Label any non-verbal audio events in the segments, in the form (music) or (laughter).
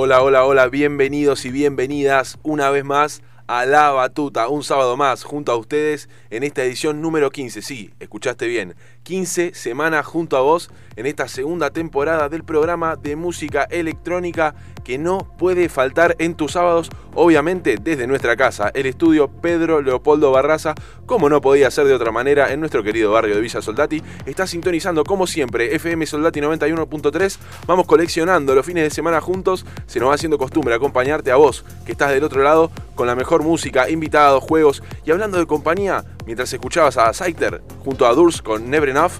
Hola, hola, hola, bienvenidos y bienvenidas una vez más a La Batuta, un sábado más junto a ustedes en esta edición número 15. Sí, escuchaste bien, 15 semanas junto a vos en esta segunda temporada del programa de música electrónica que no puede faltar en tus sábados, obviamente desde nuestra casa, el estudio Pedro Leopoldo Barraza, como no podía ser de otra manera en nuestro querido barrio de Villa Soldati, está sintonizando como siempre FM Soldati 91.3, vamos coleccionando los fines de semana juntos, se nos va haciendo costumbre acompañarte a vos que estás del otro lado con la mejor música, invitados, juegos. Y hablando de compañía, mientras escuchabas a Saiter junto a Durs con Never Enough,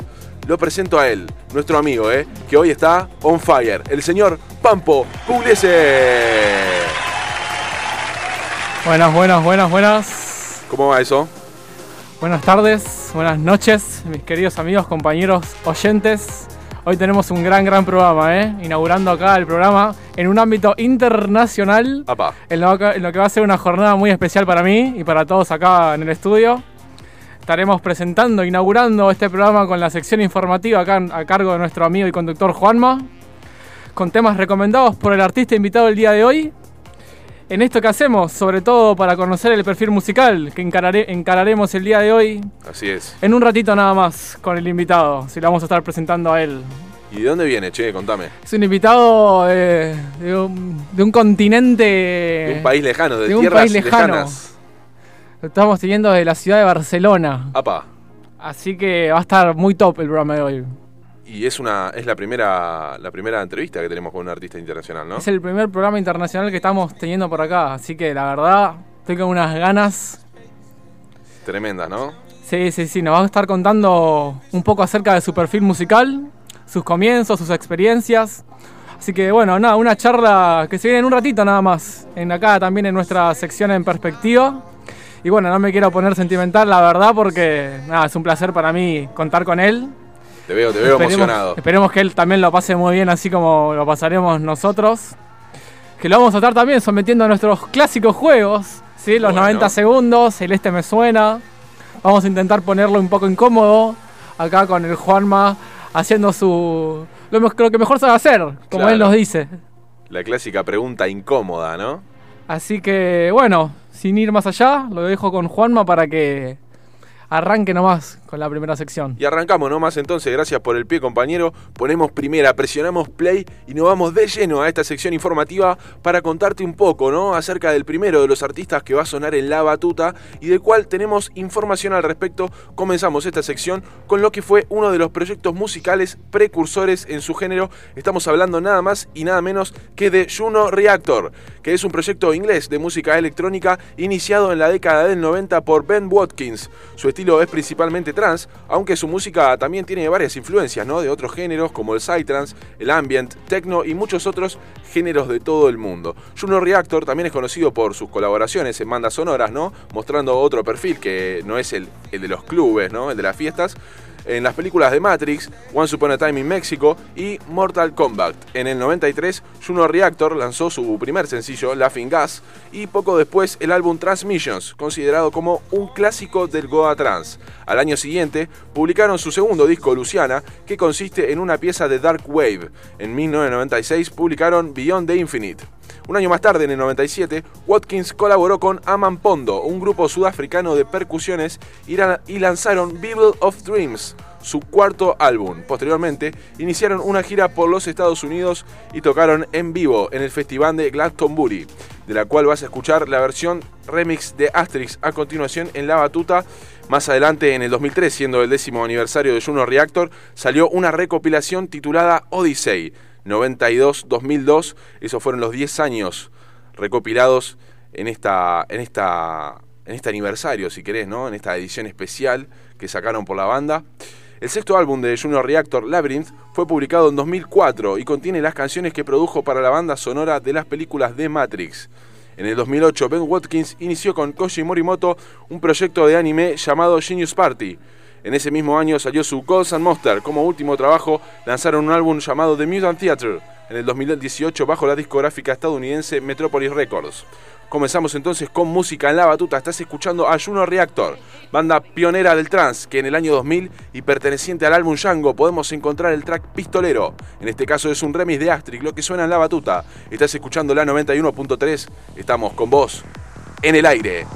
lo presento a él, nuestro amigo, ¿eh? que hoy está on fire, el señor Pampo Pugliese. Buenas, buenas, buenas, buenas. ¿Cómo va eso? Buenas tardes, buenas noches, mis queridos amigos, compañeros, oyentes. Hoy tenemos un gran, gran programa, ¿eh? Inaugurando acá el programa en un ámbito internacional. En lo, que- en lo que va a ser una jornada muy especial para mí y para todos acá en el estudio. Estaremos presentando, inaugurando este programa con la sección informativa acá a cargo de nuestro amigo y conductor Juanma, con temas recomendados por el artista invitado el día de hoy. En esto que hacemos, sobre todo para conocer el perfil musical que encarare- encararemos el día de hoy, Así es. en un ratito nada más con el invitado, si lo vamos a estar presentando a él. ¿Y de dónde viene, che? Contame. Es un invitado de, de un, de un continente... De un país lejano, de, de un tierras país lejano. lejanas. Lo estamos teniendo de la ciudad de Barcelona. Apa. Así que va a estar muy top el programa de hoy. Y es una es la primera la primera entrevista que tenemos con un artista internacional, ¿no? Es el primer programa internacional que estamos teniendo por acá. Así que la verdad, estoy con unas ganas. Tremenda, ¿no? Sí, sí, sí. Nos va a estar contando un poco acerca de su perfil musical, sus comienzos, sus experiencias. Así que bueno, nada, una charla que se viene en un ratito nada más. En acá también en nuestra sección en perspectiva. Y bueno, no me quiero poner sentimental, la verdad, porque nada, es un placer para mí contar con él. Te veo, te veo Esperemos- emocionado. Esperemos que él también lo pase muy bien, así como lo pasaremos nosotros. Que lo vamos a estar también sometiendo a nuestros clásicos juegos, ¿sí? Los Bueno. 90 segundos, el este me suena. Vamos a intentar ponerlo un poco incómodo acá con el Juanma haciendo su. Lo, lo que mejor sabe hacer, como Claro. él nos dice. La clásica pregunta incómoda, ¿no? Así que, bueno, sin ir más allá, lo dejo con Juanma para que arranque nomás con la primera sección. Y arrancamos nomás entonces, gracias por el pie compañero. Ponemos primera, presionamos play y nos vamos de lleno a esta sección informativa para contarte un poco, ¿no? Acerca del primero de los artistas que va a sonar en La Batuta y del cual tenemos información al respecto. Comenzamos esta sección con lo que fue uno de los proyectos musicales precursores en su género. Estamos hablando nada más y nada menos que de Juno Reactor, que es un proyecto inglés de música electrónica iniciado en la década del 90 por Ben Watkins. Su estilo es principalmente trance, aunque su música también tiene varias influencias ¿no? de otros géneros como el psytrance, el ambient, techno y muchos otros géneros de todo el mundo. Juno Reactor también es conocido por sus colaboraciones en bandas sonoras, ¿no? mostrando otro perfil que no es el, el de los clubes, ¿no? el de las fiestas en las películas de Matrix, Once Upon a Time in Mexico y Mortal Kombat. En el 93, Juno Reactor lanzó su primer sencillo, Laughing Gas, y poco después el álbum Transmissions, considerado como un clásico del Goa Trance. Al año siguiente, publicaron su segundo disco, Luciana, que consiste en una pieza de Dark Wave. En 1996 publicaron Beyond the Infinite. Un año más tarde, en el 97, Watkins colaboró con Aman Pondo, un grupo sudafricano de percusiones, y, lanzaron Bible of Dreams, su cuarto álbum. Posteriormente, iniciaron una gira por los Estados Unidos y tocaron en vivo en el festival de Glastonbury, de la cual vas a escuchar la versión remix de Asterix a continuación en La Batuta. Más adelante, en el 2003, siendo el décimo aniversario de Juno Reactor, salió una recopilación titulada Odyssey 92-2002. Esos fueron los 10 años recopilados en esta, en esta, en este aniversario, si querés, ¿no? En esta edición especial que sacaron por la banda. El sexto álbum de Junior Reactor, Labyrinth, fue publicado en 2004 y contiene las canciones que produjo para la banda sonora de las películas de Matrix. En el 2008, Ben Watkins inició con Koji Morimoto un proyecto de anime llamado Genius Party. En ese mismo año salió su Ghosts and Monster. Como último trabajo, lanzaron un álbum llamado The Mutant Theater. en el 2018 bajo la discográfica estadounidense Metropolis Records. Comenzamos entonces con música en la batuta. Estás escuchando a Juno Reactor, banda pionera del trance, que en el año 2000 y perteneciente al álbum Django podemos encontrar el track Pistolero. En este caso es un remix de Astric, lo que suena en la batuta. Estás escuchando la 91.3. Estamos con vos en el aire.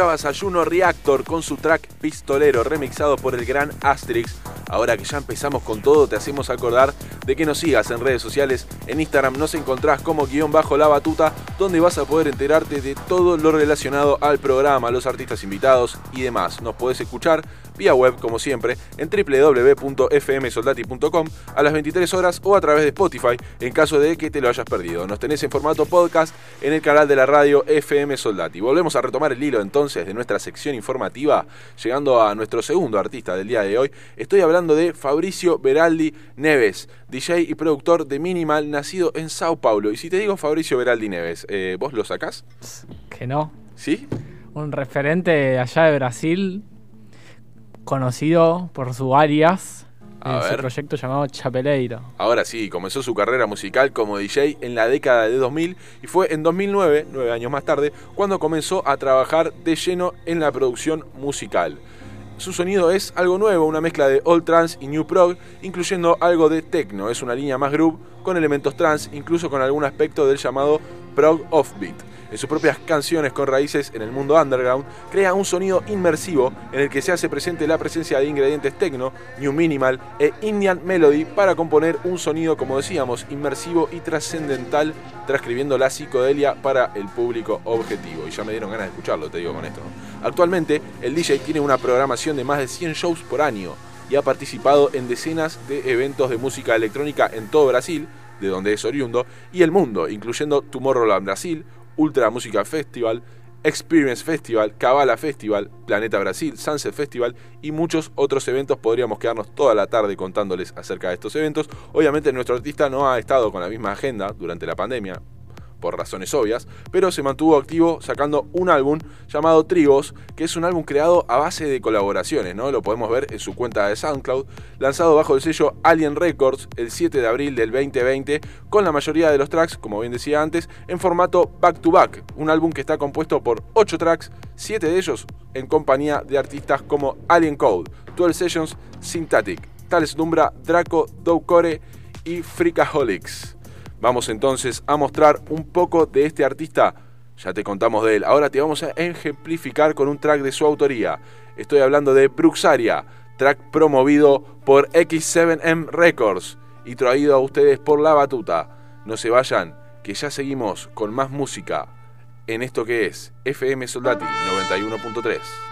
Escuchabas Reactor con su track Pistolero, remixado por el gran Asterix. Ahora que ya empezamos con todo, te hacemos acordar de que nos sigas en redes sociales. En Instagram nos encontrás como guion bajo la batuta, donde vas a poder enterarte de todo lo relacionado al programa, los artistas invitados y demás. Nos podés escuchar vía web, como siempre, en www.fmsoldati.com a las 23 horas o a través de Spotify en caso de que te lo hayas perdido. Nos tenés en formato podcast en el canal de la radio FM Soldati. Volvemos a retomar el hilo entonces de nuestra sección informativa, llegando a nuestro segundo artista del día de hoy. Estoy hablando de Fabricio Beraldi Neves, DJ y productor de Minimal, nacido en Sao Paulo. Y si te digo Fabricio Beraldi Neves, eh, ¿vos lo sacás? Que no. ¿Sí? Un referente allá de Brasil, conocido por su alias A en su ver. proyecto llamado Chapeleiro. Ahora sí, comenzó su carrera musical como DJ en la década de 2000 y fue en 2009, nueve años más tarde, cuando comenzó a trabajar de lleno en la producción musical. Su sonido es algo nuevo, una mezcla de old trance y new prog, incluyendo algo de techno. Es una línea más groove con elementos trance, incluso con algún aspecto del llamado prog offbeat. En sus propias canciones con raíces en el mundo underground, crea un sonido inmersivo en el que se hace presente la presencia de ingredientes techno, new minimal e Indian melody para componer un sonido, como decíamos, inmersivo y trascendental, transcribiendo la psicodelia para el público objetivo. Y ya me dieron ganas de escucharlo, te digo con esto. Actualmente, el DJ tiene una programación de más de 100 shows por año y ha participado en decenas de eventos de música electrónica en todo Brasil, de donde es oriundo, y el mundo, incluyendo Tomorrowland Brasil, Ultra Música Festival, Experience Festival, Cabala Festival, Planeta Brasil, Sunset Festival y muchos otros eventos. Podríamos quedarnos toda la tarde contándoles acerca de estos eventos. Obviamente nuestro artista no ha estado con la misma agenda durante la pandemia, por razones obvias, pero se mantuvo activo sacando un álbum llamado Trigos, que es un álbum creado a base de colaboraciones, ¿no? Lo podemos ver en su cuenta de SoundCloud, lanzado bajo el sello Alien Records el 7 de abril del 2020, con la mayoría de los tracks, como bien decía antes, en formato back to back, un álbum que está compuesto por 8 tracks, 7 de ellos en compañía de artistas como Alien Code, 12 Sessions, Syntactic, Tales Lumbra, Draco, Doucore y Freakaholics. Vamos entonces a mostrar un poco de este artista. Ya te contamos de él. Ahora te vamos a ejemplificar con un track de su autoría. Estoy hablando de Bruxaria, track promovido por X7M Records y traído a ustedes por La Batuta. No se vayan, que ya seguimos con más música en esto que es FM Soldati 91.3.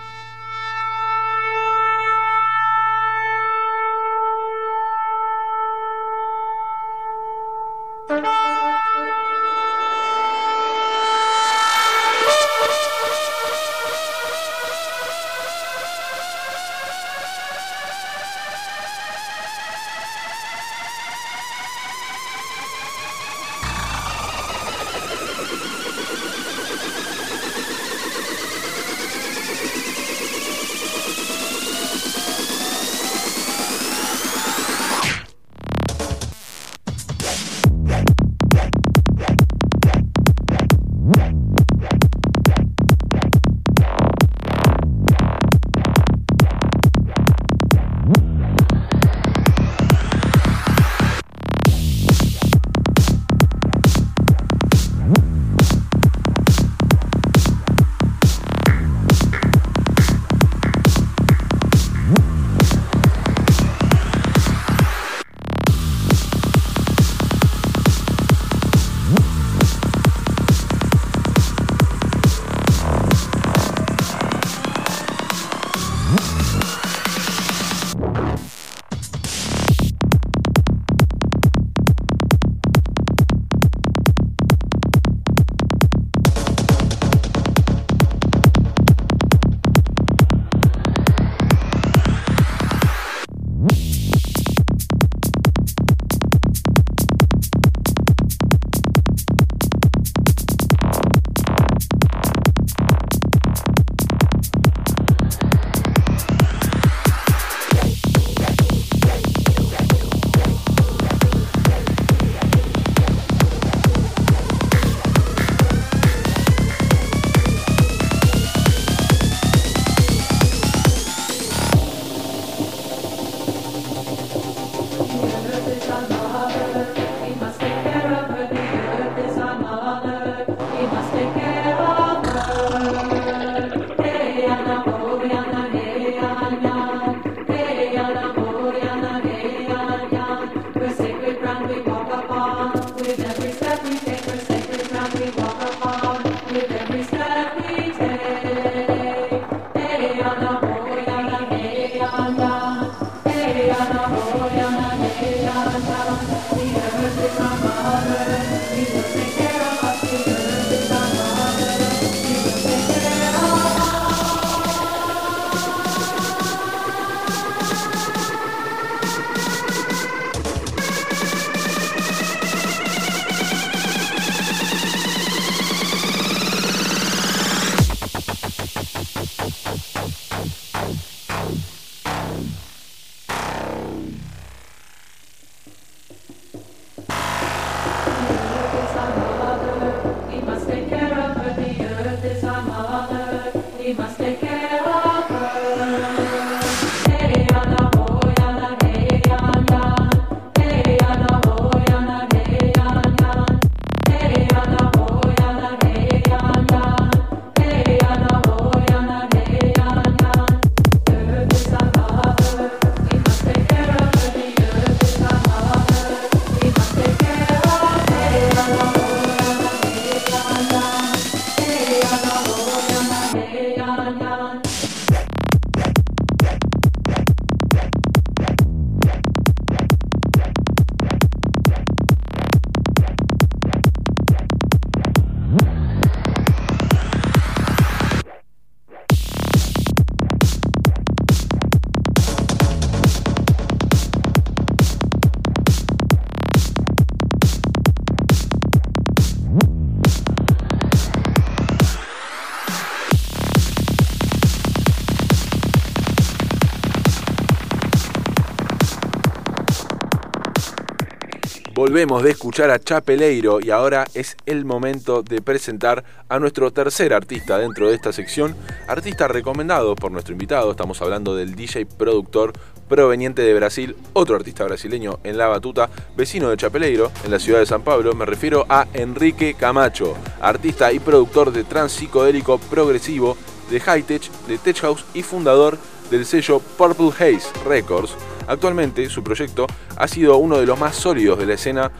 Volvemos de escuchar a Chapeleiro y ahora es el momento de presentar a nuestro tercer artista dentro de esta sección, artista recomendado por nuestro invitado, estamos hablando del DJ productor proveniente de Brasil, otro artista brasileño en la batuta, vecino de Chapeleiro, en la ciudad de San Pablo, me refiero a Enrique Camacho, artista y productor de trans psicodélico progresivo, de high tech, de tech house y fundador del sello Purple Haze Records, Actualmente su proyecto ha sido uno de los más sólidos de la escena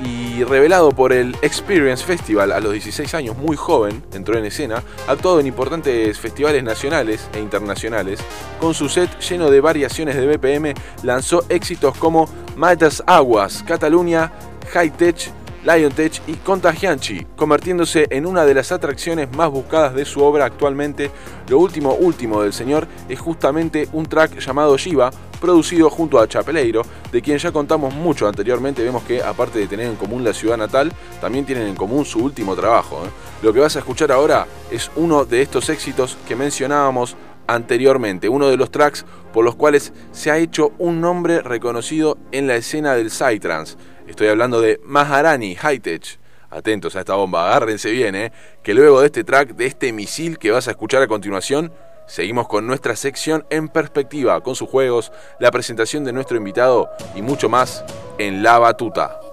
y revelado por el Experience Festival a los 16 años, muy joven, entró en escena, ha actuado en importantes festivales nacionales e internacionales. Con su set lleno de variaciones de BPM, lanzó éxitos como Matas Aguas, Cataluña, High Tech, Lion Tech y Contagianchi, convirtiéndose en una de las atracciones más buscadas de su obra actualmente. Lo último último del señor es justamente un track llamado Shiva, producido junto a Chapeleiro, de quien ya contamos mucho anteriormente. Vemos que, aparte de tener en común la ciudad natal, también tienen en común su último trabajo. ¿eh? Lo que vas a escuchar ahora es uno de estos éxitos que mencionábamos anteriormente, uno de los tracks por los cuales se ha hecho un nombre reconocido en la escena del Psytrance. Estoy hablando de Maharani Hightech. Atentos a esta bomba, agárrense bien, ¿eh? que luego de este track, de este misil que vas a escuchar a continuación, Seguimos con nuestra sección en perspectiva, con sus juegos, la presentación de nuestro invitado y mucho más en La Batuta.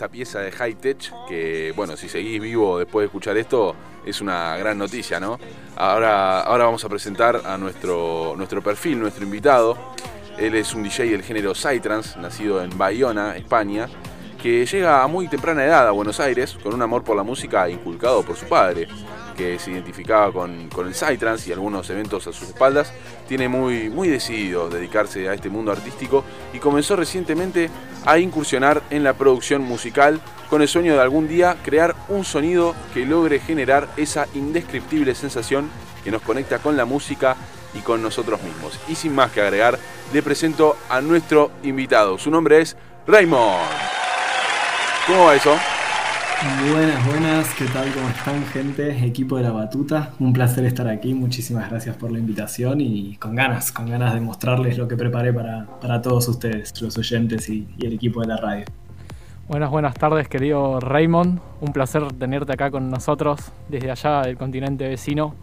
Esta pieza de High Tech, que bueno, si seguís vivo después de escuchar esto, es una gran noticia, ¿no? Ahora, ahora vamos a presentar a nuestro, nuestro perfil, nuestro invitado. Él es un DJ del género Psytrance, nacido en Bayona, España, que llega a muy temprana edad a Buenos Aires con un amor por la música inculcado por su padre, que se identificaba con, con el Psytrance y algunos eventos a sus espaldas, tiene muy, muy decidido dedicarse a este mundo artístico y comenzó recientemente a incursionar en la producción musical con el sueño de algún día crear un sonido que logre generar esa indescriptible sensación que nos conecta con la música y con nosotros mismos. Y sin más que agregar, le presento a nuestro invitado. Su nombre es Raymond. ¿Cómo va eso? Buenas, buenas, ¿qué tal? ¿Cómo están, gente? Equipo de la Batuta, un placer estar aquí, muchísimas gracias por la invitación y con ganas, con ganas de mostrarles lo que preparé para, para todos ustedes, los oyentes y, el equipo de la radio. Buenas, buenas tardes, querido Raymond, un placer tenerte acá con nosotros desde allá del continente vecino.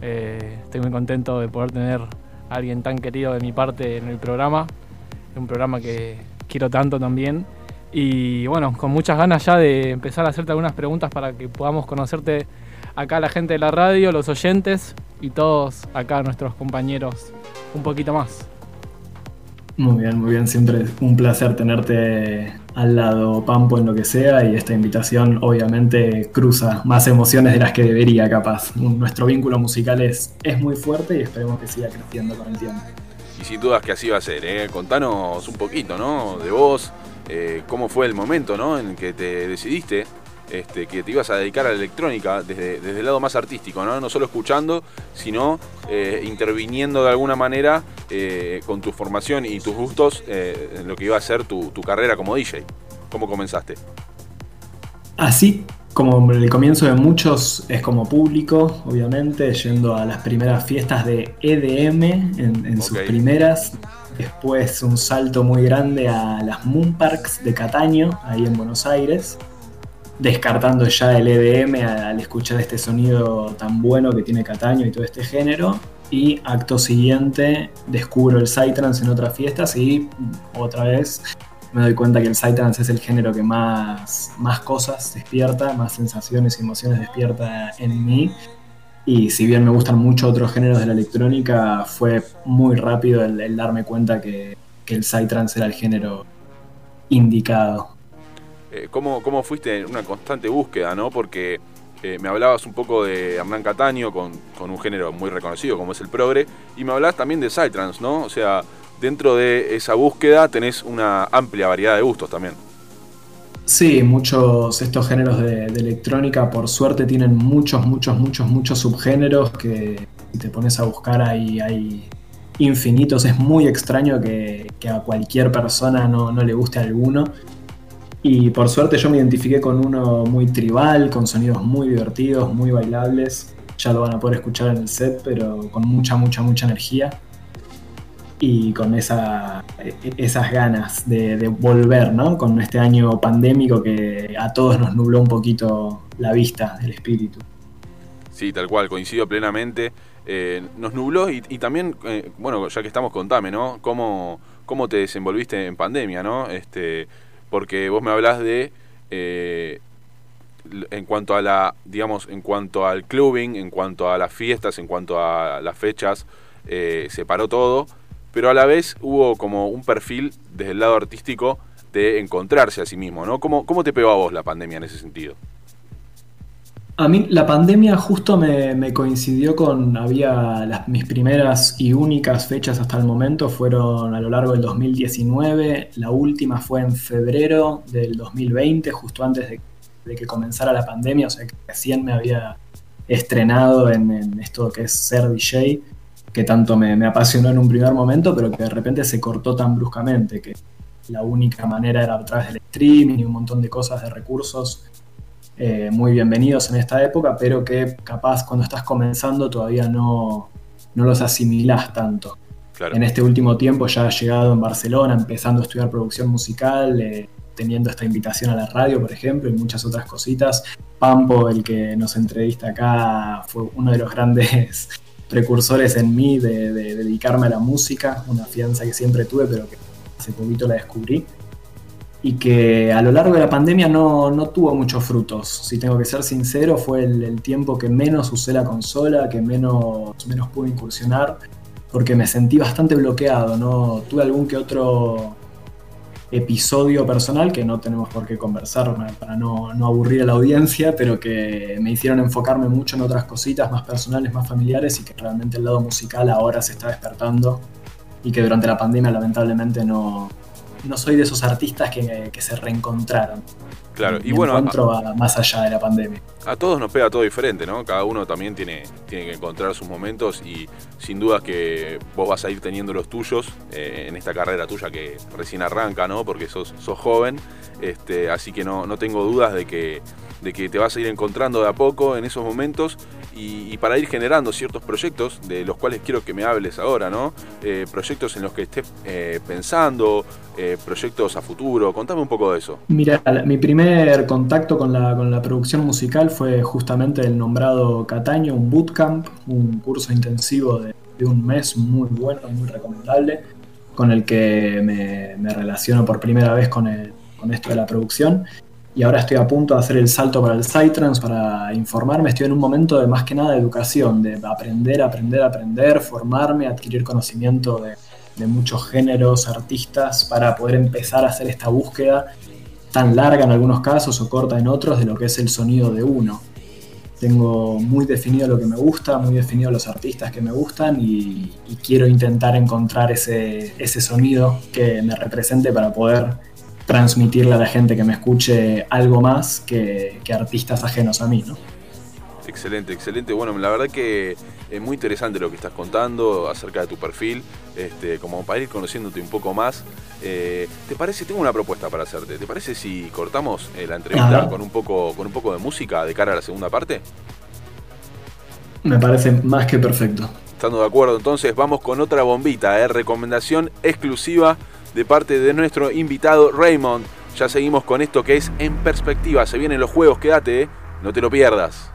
Eh, estoy muy contento de poder tener a alguien tan querido de mi parte en el programa, un programa que quiero tanto también. Y bueno, con muchas ganas ya de empezar a hacerte algunas preguntas para que podamos conocerte acá la gente de la radio, los oyentes y todos acá nuestros compañeros un poquito más. Muy bien, muy bien. Siempre es un placer tenerte al lado, Pampo, en lo que sea. Y esta invitación obviamente cruza más emociones de las que debería, capaz. Nuestro vínculo musical es, es muy fuerte y esperemos que siga creciendo con el tiempo. Y sin dudas que así va a ser. ¿eh? Contanos un poquito, ¿no? De vos, eh, cómo fue el momento, ¿no? En que te decidiste este, que te ibas a dedicar a la electrónica desde, desde, el lado más artístico, ¿no? No solo escuchando, sino eh, interviniendo de alguna manera con tu formación y tus gustos en lo que iba a ser tu, tu, carrera como DJ. ¿Cómo comenzaste? Así como el comienzo de muchos es como público, obviamente, yendo a las primeras fiestas de EDM en, en okay. sus primeras. Después un salto muy grande a las Moon Parks de Cataño, ahí en Buenos Aires descartando ya el EDM al escuchar este sonido tan bueno que tiene Cataño y todo este género. Y acto siguiente descubro el Psytrance en otras fiestas y otra vez me doy cuenta que el Psytrance es el género que más, más cosas despierta, más sensaciones y emociones despierta en mí. Y si bien me gustan mucho otros géneros de la electrónica, fue muy rápido el, darme cuenta que, que el Psytrance era el género indicado. Eh, ¿cómo, ¿cómo, fuiste en una constante búsqueda, no? Porque eh, me hablabas un poco de Hernán Cataño con, con, un género muy reconocido como es el progre, y me hablabas también de Psytrance, ¿no? O sea, dentro de esa búsqueda tenés una amplia variedad de gustos también. Sí, muchos estos géneros de, electrónica, por suerte, tienen muchos, muchos, muchos, muchos subgéneros que si te pones a buscar ahí hay infinitos. Es muy extraño que, que a cualquier persona no, no le guste alguno. Y por suerte yo me identifiqué con uno muy tribal, con sonidos muy divertidos, muy bailables. Ya lo van a poder escuchar en el set, pero con mucha, mucha, mucha energía. Y con esa, esas ganas de, volver, ¿no? Con este año pandémico que a todos nos nubló un poquito la vista, el espíritu. Sí, tal cual, coincido plenamente. Eh, nos nubló y, y también, eh, bueno, ya que estamos, contame, ¿no? ¿Cómo, ¿Cómo te desenvolviste en pandemia, ¿no? Este, porque vos me hablas de eh, en cuanto a la digamos en cuanto al clubbing en cuanto a las fiestas en cuanto a las fechas se paró todo pero a la vez hubo como un perfil desde el lado artístico de encontrarse a sí mismo no cómo, cómo te pegó a vos la pandemia en ese sentido a mí la pandemia justo me, coincidió con, había las, mis primeras y únicas fechas hasta el momento fueron a lo largo del 2019, la última fue en febrero del 2020, justo antes de, de que comenzara la pandemia, o sea que recién me había estrenado en, en esto que es ser DJ, que tanto me, me, apasionó en un primer momento, pero que de repente se cortó tan bruscamente, que la única manera era a través del streaming y un montón de cosas, de recursos eh, muy bienvenidos en esta época, pero que capaz cuando estás comenzando todavía no, no los asimilás tanto. Claro. En este último tiempo ya he llegado en Barcelona, empezando a estudiar producción musical, eh, teniendo esta invitación a la radio, por ejemplo, y muchas otras cositas. Pampo, el que nos entrevista acá, fue uno de los grandes precursores en mí de, dedicarme a la música, una fianza que siempre tuve, pero que hace poquito la descubrí. Y que a lo largo de la pandemia no, no tuvo muchos frutos. Si tengo que ser sincero, fue el, tiempo que menos usé la consola, que menos, menos pude incursionar, porque me sentí bastante bloqueado. ¿no? Tuve algún que otro episodio personal que no tenemos por qué conversar para no, aburrir a la audiencia, pero que me hicieron enfocarme mucho en otras cositas más personales, más familiares y que realmente el lado musical ahora se está despertando y que durante la pandemia lamentablemente no, no soy de esos artistas que, que se reencontraron. Claro, y bueno. más allá de la pandemia. A todos nos pega todo diferente, ¿no? Cada uno también tiene, tiene que encontrar sus momentos y sin duda que vos vas a ir teniendo los tuyos eh, en esta carrera tuya que recién arranca, ¿no? Porque sos, sos joven, este, así que no, no tengo dudas de que, de que te vas a ir encontrando de a poco en esos momentos y, para ir generando ciertos proyectos de los cuales quiero que me hables ahora, ¿no? Eh, proyectos en los que estés eh, pensando, eh, proyectos a futuro, contame un poco de eso. Mira, mi primer contacto con la, con la producción musical fue justamente el nombrado Cataño, un bootcamp, un curso intensivo de, un mes muy bueno, muy recomendable, con el que me, me relaciono por primera vez con, el, con esto de la producción y ahora estoy a punto de hacer el salto para el Psytrance para informarme. Estoy en un momento de más que nada de educación, de aprender, aprender, aprender, formarme, adquirir conocimiento de, muchos géneros, artistas, para poder empezar a hacer esta búsqueda tan larga en algunos casos o corta en otros de lo que es el sonido de uno. Tengo muy definido lo que me gusta, muy definido los artistas que me gustan y, y quiero intentar encontrar ese, ese sonido que me represente para poder transmitirle a la gente que me escuche algo más que, artistas ajenos a mí, ¿no? Excelente, excelente. Bueno, la verdad que es muy interesante lo que estás contando acerca de tu perfil, este, como para ir conociéndote un poco más. Eh, ¿Te parece? Tengo una propuesta para hacerte. ¿Te parece si cortamos eh, la entrevista con un, poco, con un poco de música de cara a la segunda parte? Me parece más que perfecto. Estando de acuerdo, entonces vamos con otra bombita, ¿eh? recomendación exclusiva de parte de nuestro invitado Raymond. Ya seguimos con esto que es En Perspectiva. Se vienen los juegos, quédate, ¿eh? no te lo pierdas.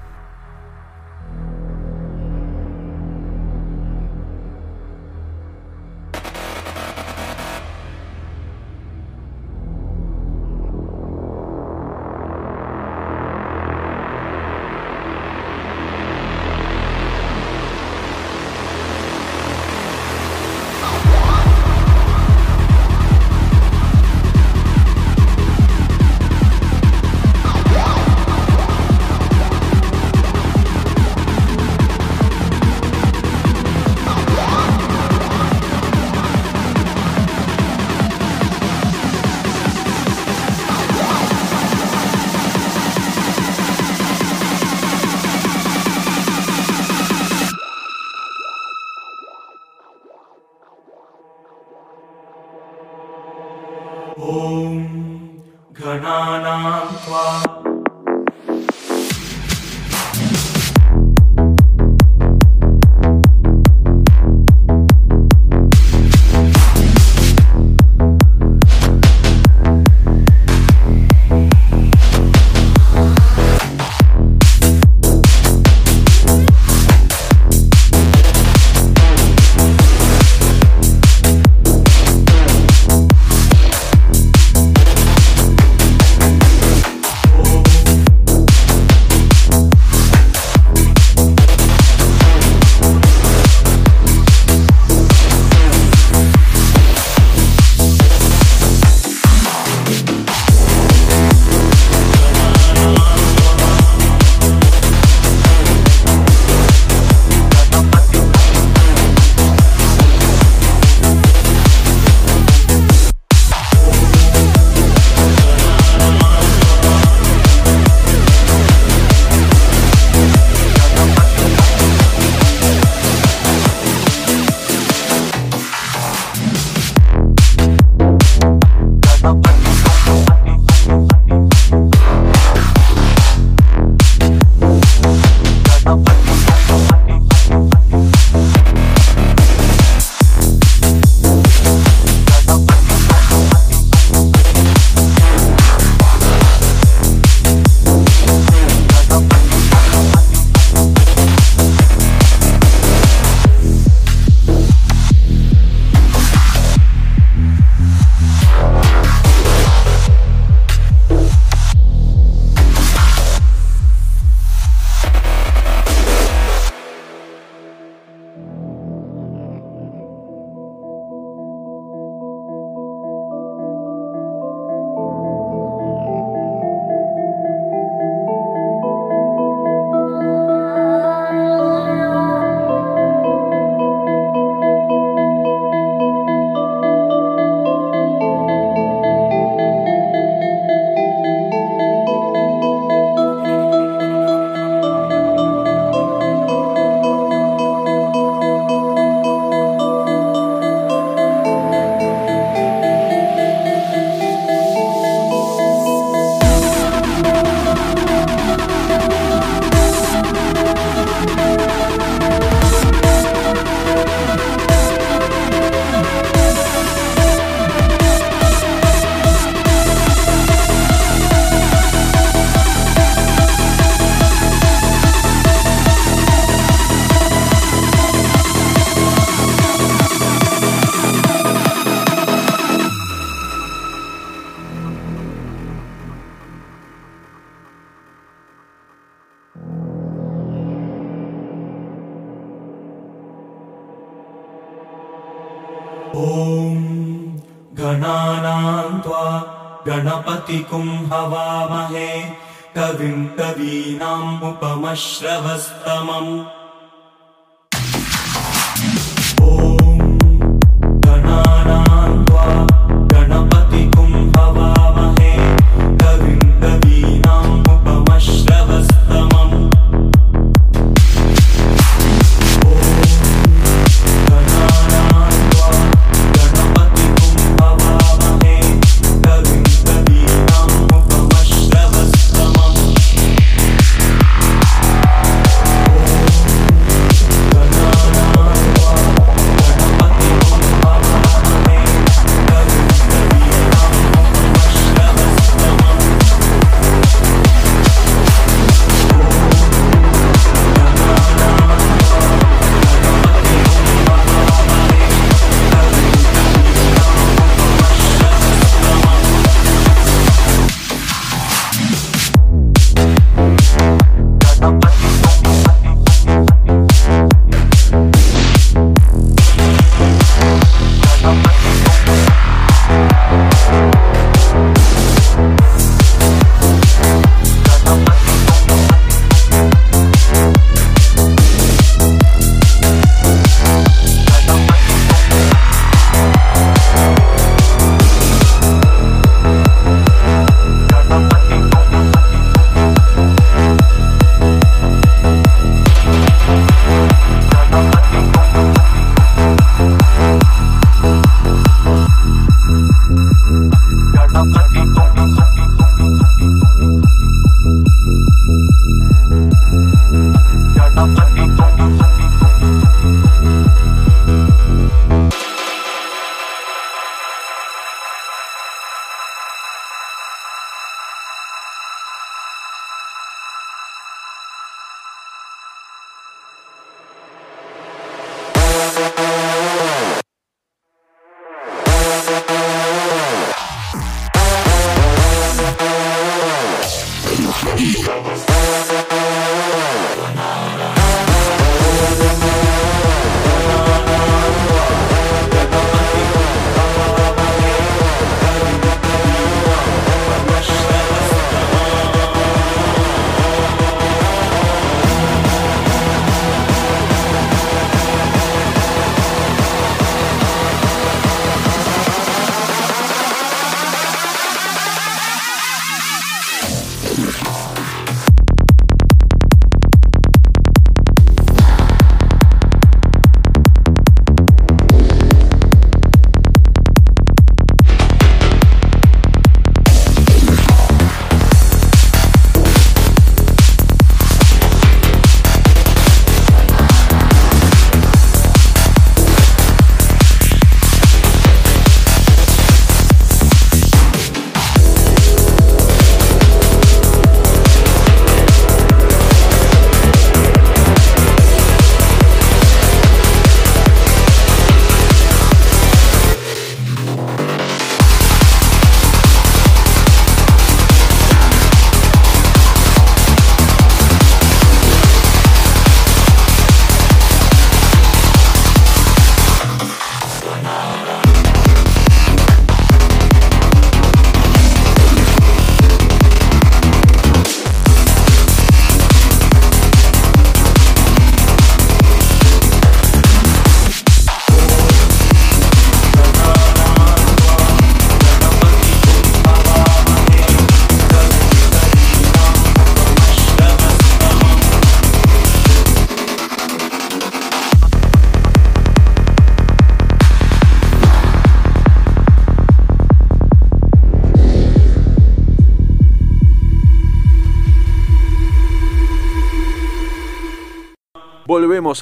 أشرف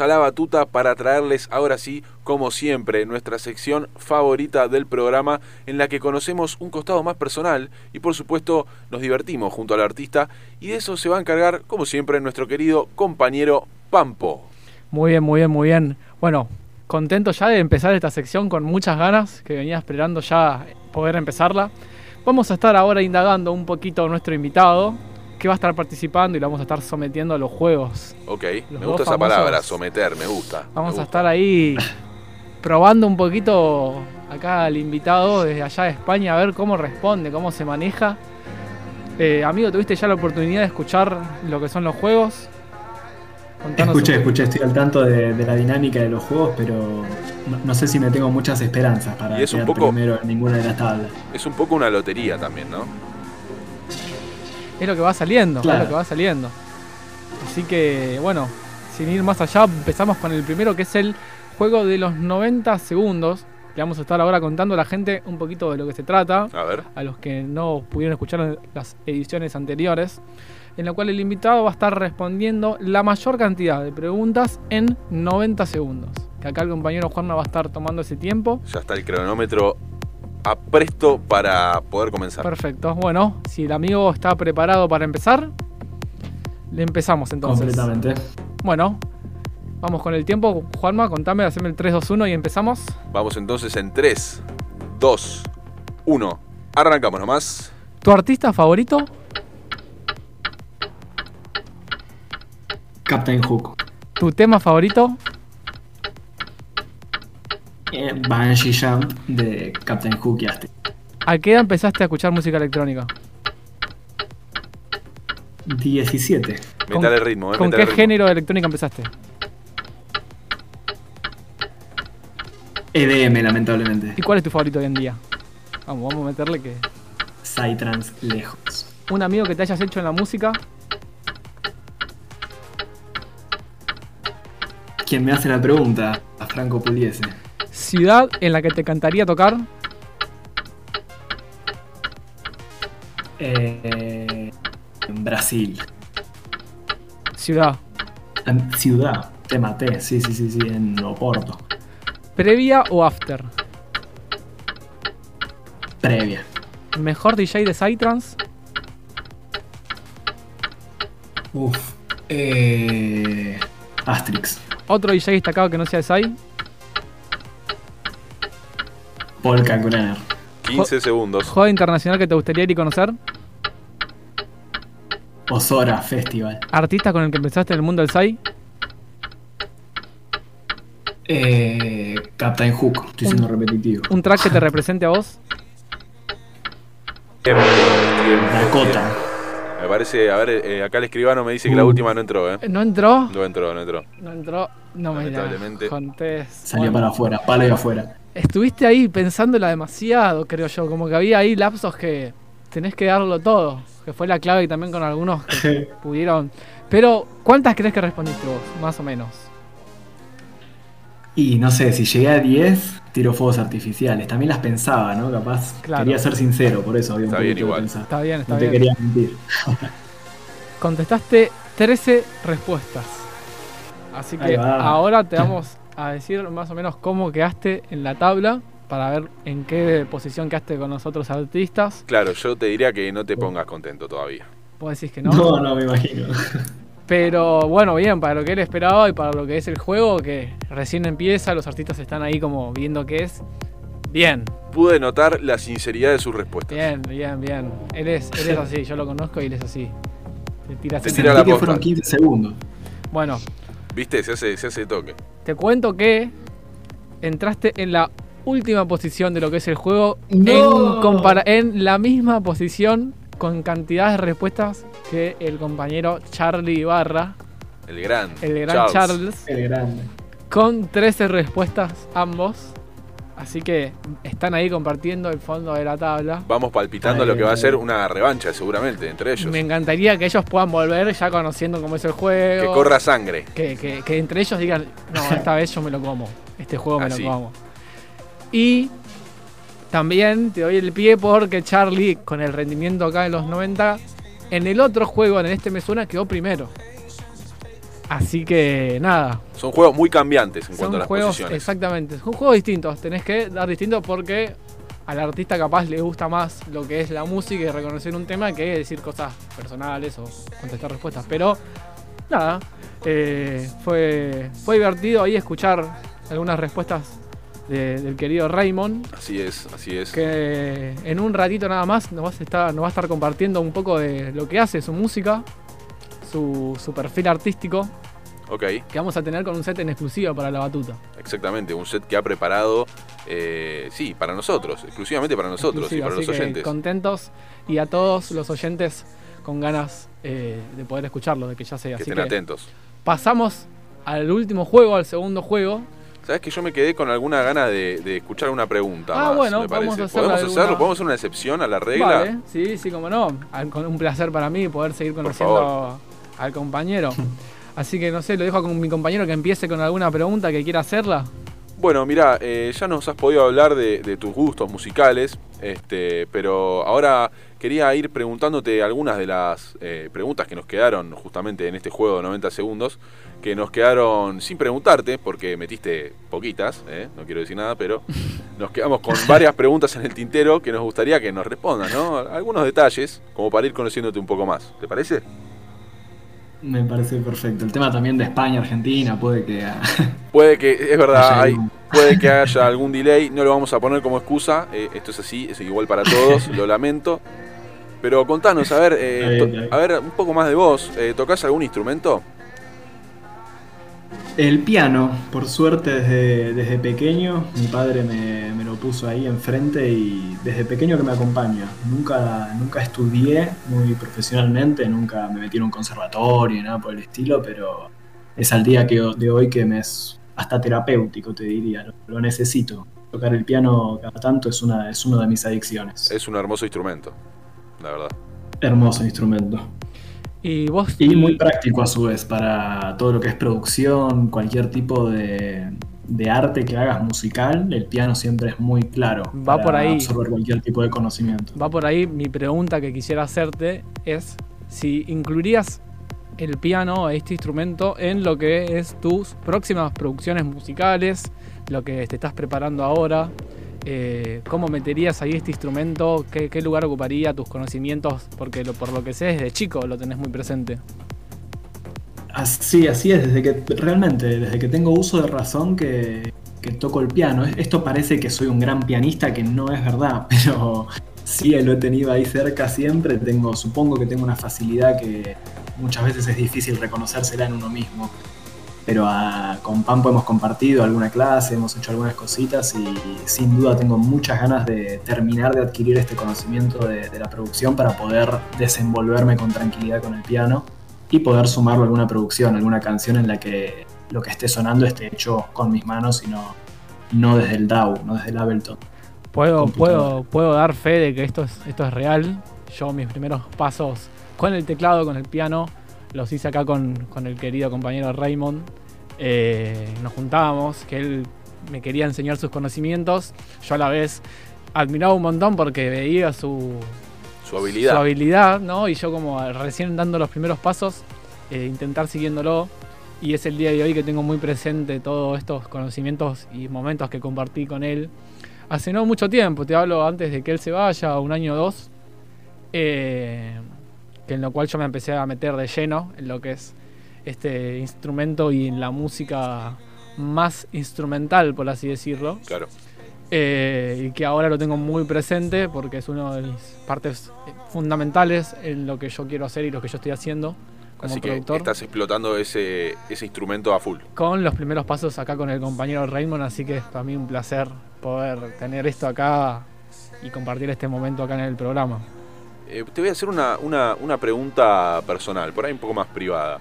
a la batuta para traerles ahora sí, como siempre, nuestra sección favorita del programa en la que conocemos un costado más personal y por supuesto nos divertimos junto al artista y de eso se va a encargar, como siempre, nuestro querido compañero Pampo. Muy bien, muy bien, muy bien. Bueno, contento ya de empezar esta sección con muchas ganas, que venía esperando ya poder empezarla. Vamos a estar ahora indagando un poquito nuestro invitado, que va a estar participando y lo vamos a estar sometiendo a los juegos. Ok, me gusta esa palabra, someter, me gusta. Vamos a estar ahí probando un poquito acá al invitado desde allá de España a ver cómo responde, cómo se maneja. Eh, amigo, ¿tuviste ya la oportunidad de escuchar lo que son los juegos? Contanos escuché, escuché, estoy al tanto de, la dinámica de los juegos, pero no, sé si me tengo muchas esperanzas para y un poco, primero en ninguna de las tablas. Es un poco una lotería también, ¿no? Es lo que va saliendo, es lo que va saliendo. Así que, bueno, sin ir más allá, empezamos con el primero que es el juego de los 90 segundos. Le vamos a estar ahora contando a la gente un poquito de lo que se trata. A ver. A los que no pudieron escuchar las ediciones anteriores. En la cual el invitado va a estar respondiendo la mayor cantidad de preguntas en 90 segundos. Que acá el compañero Juanma va a estar tomando ese tiempo. Ya está el cronómetro a presto para poder comenzar. Perfecto. Bueno, si el amigo está preparado para empezar, le empezamos entonces. Completamente. Bueno, vamos con el tiempo. Juanma, contame, haceme el 3, 2, 1 y empezamos. Vamos entonces en 3, 2, 1. Arrancamos nomás. ¿Tu artista favorito? Captain Hook. ¿Tu tema favorito? Eh, (laughs) Banshee Jump de Captain Hook y Asti. ¿A qué edad empezaste a escuchar música electrónica? 17. Metal el ritmo, ¿Con qué género de electrónica empezaste? EDM, lamentablemente. ¿Y cuál es tu favorito hoy en día? Vamos, vamos a meterle que. Psytrance lejos. ¿Un amigo que te hayas hecho en la música? ¿Quién me hace la pregunta? A Franco Puliese. ¿Ciudad en la que te encantaría tocar? Eh, en Brasil. Ciudad. ciudad. Te maté. Sí, sí, sí, sí. En Oporto. ¿Previa o after? Previa. ¿Mejor DJ de Psytrance? Uf. Eh, Astrix. ¿Otro DJ destacado que no sea de Psy? Polka Kalkbrenner. 15 segundos. ¿Juego internacional que te gustaría ir y conocer? Osora Festival. ¿Artista con el que empezaste en el mundo del SAI? Eh, Captain Hook, estoy siendo repetitivo. ¿Un track que te represente a vos? Dakota. Me parece, a ver, eh, acá el escribano me dice que la uh. última no entró, ¿eh? ¿No entró? No entró, no entró. No entró, no me la. Salió para afuera, palo y afuera. Estuviste ahí pensándola demasiado, creo yo. Como que había ahí lapsos que tenés que darlo todo que fue la clave y también con algunos que pudieron. Pero, ¿cuántas crees que respondiste vos, más o menos? Y no sé, si llegué a 10, tiro fuegos artificiales. También las pensaba, ¿no? Capaz. Quería ser sincero, por eso había un está bien, igual. Está bien, está no te quería mentir. Contestaste 13 respuestas. Así que ahora te vamos a decir más o menos cómo quedaste en la tabla para ver en qué posición quedaste con los otros artistas. Claro, yo te diría que no te pongas contento todavía. Vos decís que (laughs) no. No, no, me imagino. Pero bueno, bien, para lo que él esperaba y para lo que es el juego, que recién empieza, los artistas están ahí como viendo qué es. Bien. Pude notar la sinceridad de sus respuestas. Bien, bien, bien. Él es, él es (laughs) así, yo lo conozco y él es así. Te tira, te tira la que fueron 15 segundos. Bueno. Viste, se hace, se hace toque. Te cuento que entraste en la última posición de lo que es el juego en, en la misma posición con cantidad de respuestas que el compañero Charlie Ibarra. El gran. El gran Charles. el grande. Con 13 respuestas ambos. Así que están ahí compartiendo el fondo de la tabla. Vamos palpitando lo que va a ser una revancha seguramente entre ellos. Me encantaría que ellos puedan volver ya conociendo cómo es el juego. Que corra sangre. Que, entre ellos digan, no, (laughs) esta vez yo me lo como. Este juego me lo como. Y también te doy el pie porque Charlie, con el rendimiento acá en los 90, en el otro juego, en este me suena, quedó primero. Así que nada. Son juegos muy cambiantes en cuanto a las juegos, posiciones. Exactamente, son juegos distintos. Tenés que dar distintos porque al artista capaz le gusta más lo que es la música y reconocer un tema que decir cosas personales o contestar respuestas. Pero nada, eh, fue, fue divertido ahí escuchar algunas respuestas del querido Raymond. Así es, así es. Que en un ratito nada más nos va a estar, nos va a estar compartiendo un poco de lo que hace, su música, su, su perfil artístico. Ok, que vamos a tener con un set en exclusiva para la batuta. exactamente. Un set que ha preparado, eh, sí, para nosotros, exclusivamente para nosotros y para los que oyentes. contentos y a todos los oyentes con ganas eh, de poder escucharlo, de que ya sea. Que Así estén que atentos. pasamos al último juego, al segundo juego. Sabes que yo me quedé con alguna gana de, de escuchar una pregunta. Ah, más, bueno, me podemos parece. hacerla ¿Podemos de hacerlo? alguna- ¿Podemos hacer una excepción a la regla? Vale, sí, sí, como no. Un placer para mí poder seguir conociendo al compañero. Así que no sé, lo dejo con mi compañero que empiece con alguna pregunta que quiera hacerla. Bueno, mira, eh, ya nos has podido hablar de, de tus gustos musicales, este, pero ahora quería ir preguntándote algunas de las eh, preguntas que nos quedaron justamente en este juego de 90 segundos, que nos quedaron sin preguntarte, porque metiste poquitas, eh, no quiero decir nada, pero (laughs) nos quedamos con varias preguntas en el tintero que nos gustaría que nos respondas, ¿no? Algunos detalles, como para ir conociéndote un poco más, ¿te parece? Me parece perfecto. El tema también de España, Argentina, puede que... (laughs) Puede que, es verdad, hay, puede que haya algún delay, no lo vamos a poner como excusa, eh, esto es así, es igual para todos, lo lamento. Pero contanos, a ver, eh, a ver un poco más de vos, eh, ¿tocás algún instrumento? El piano, por suerte desde, desde pequeño, mi padre me, me lo puso ahí enfrente y desde pequeño que me acompaña. Nunca, nunca estudié muy profesionalmente, nunca me metí en un conservatorio, nada por el estilo, pero es al día que, de hoy que me es hasta terapéutico, te diría, lo, lo necesito. Tocar el piano cada tanto es, una, es una de mis adicciones. Es un hermoso instrumento, la verdad. Hermoso instrumento. Y vos. Y muy práctico a su vez para todo lo que es producción, cualquier tipo de, de arte que hagas musical, el piano siempre es muy claro. Va para por ahí. absorber cualquier tipo de conocimiento. Va por ahí, mi pregunta que quisiera hacerte es si incluirías el piano, este instrumento, en lo que es tus próximas producciones musicales, lo que te estás preparando ahora. Eh, ¿Cómo meterías ahí este instrumento? ¿Qué, lugar ocuparía tus conocimientos? Porque por lo que sé, desde chico lo tenés muy presente. Así, así es, desde que realmente, desde que tengo uso de razón que, que toco el piano. Esto parece que soy un gran pianista, que no es verdad, (laughs) pero sí lo he tenido ahí cerca siempre. Tengo, supongo que tengo una facilidad que muchas veces es difícil reconocérsela en uno mismo. Pero ah, con Pampo hemos compartido alguna clase, hemos hecho algunas cositas y sin duda tengo muchas ganas de terminar de adquirir este conocimiento de, de la producción para poder desenvolverme con tranquilidad con el piano y poder sumarlo a alguna producción, alguna canción en la que lo que esté sonando esté hecho con mis manos y no, no desde el DAW, no desde el Ableton. Puedo, puedo, puedo dar fe de que esto es, esto es real. Yo mis primeros pasos con el teclado, con el piano, los hice acá con, con el querido compañero Raymond. Eh, nos juntábamos, que él me quería enseñar sus conocimientos. Yo a la vez admiraba un montón porque veía su, Su habilidad. su habilidad, ¿no? Y yo como recién dando los primeros pasos, eh, intentar siguiéndolo. Y es el día de hoy que tengo muy presente todos estos conocimientos y momentos que compartí con él. Hace no mucho tiempo, te hablo antes de que él se vaya, un año o dos, eh, que en lo cual yo me empecé a meter de lleno en lo que es este instrumento y en la música más instrumental, por así decirlo. Claro. Eh, y que ahora lo tengo muy presente porque es una de mis partes fundamentales en lo que yo quiero hacer y lo que yo estoy haciendo como Así que productor. estás explotando ese, ese instrumento a full. Con los primeros pasos acá con el compañero Raymond, así que es para mí un placer poder tener esto acá y compartir este momento acá en el programa. Eh, te voy a hacer una, una, una pregunta personal, por ahí un poco más privada.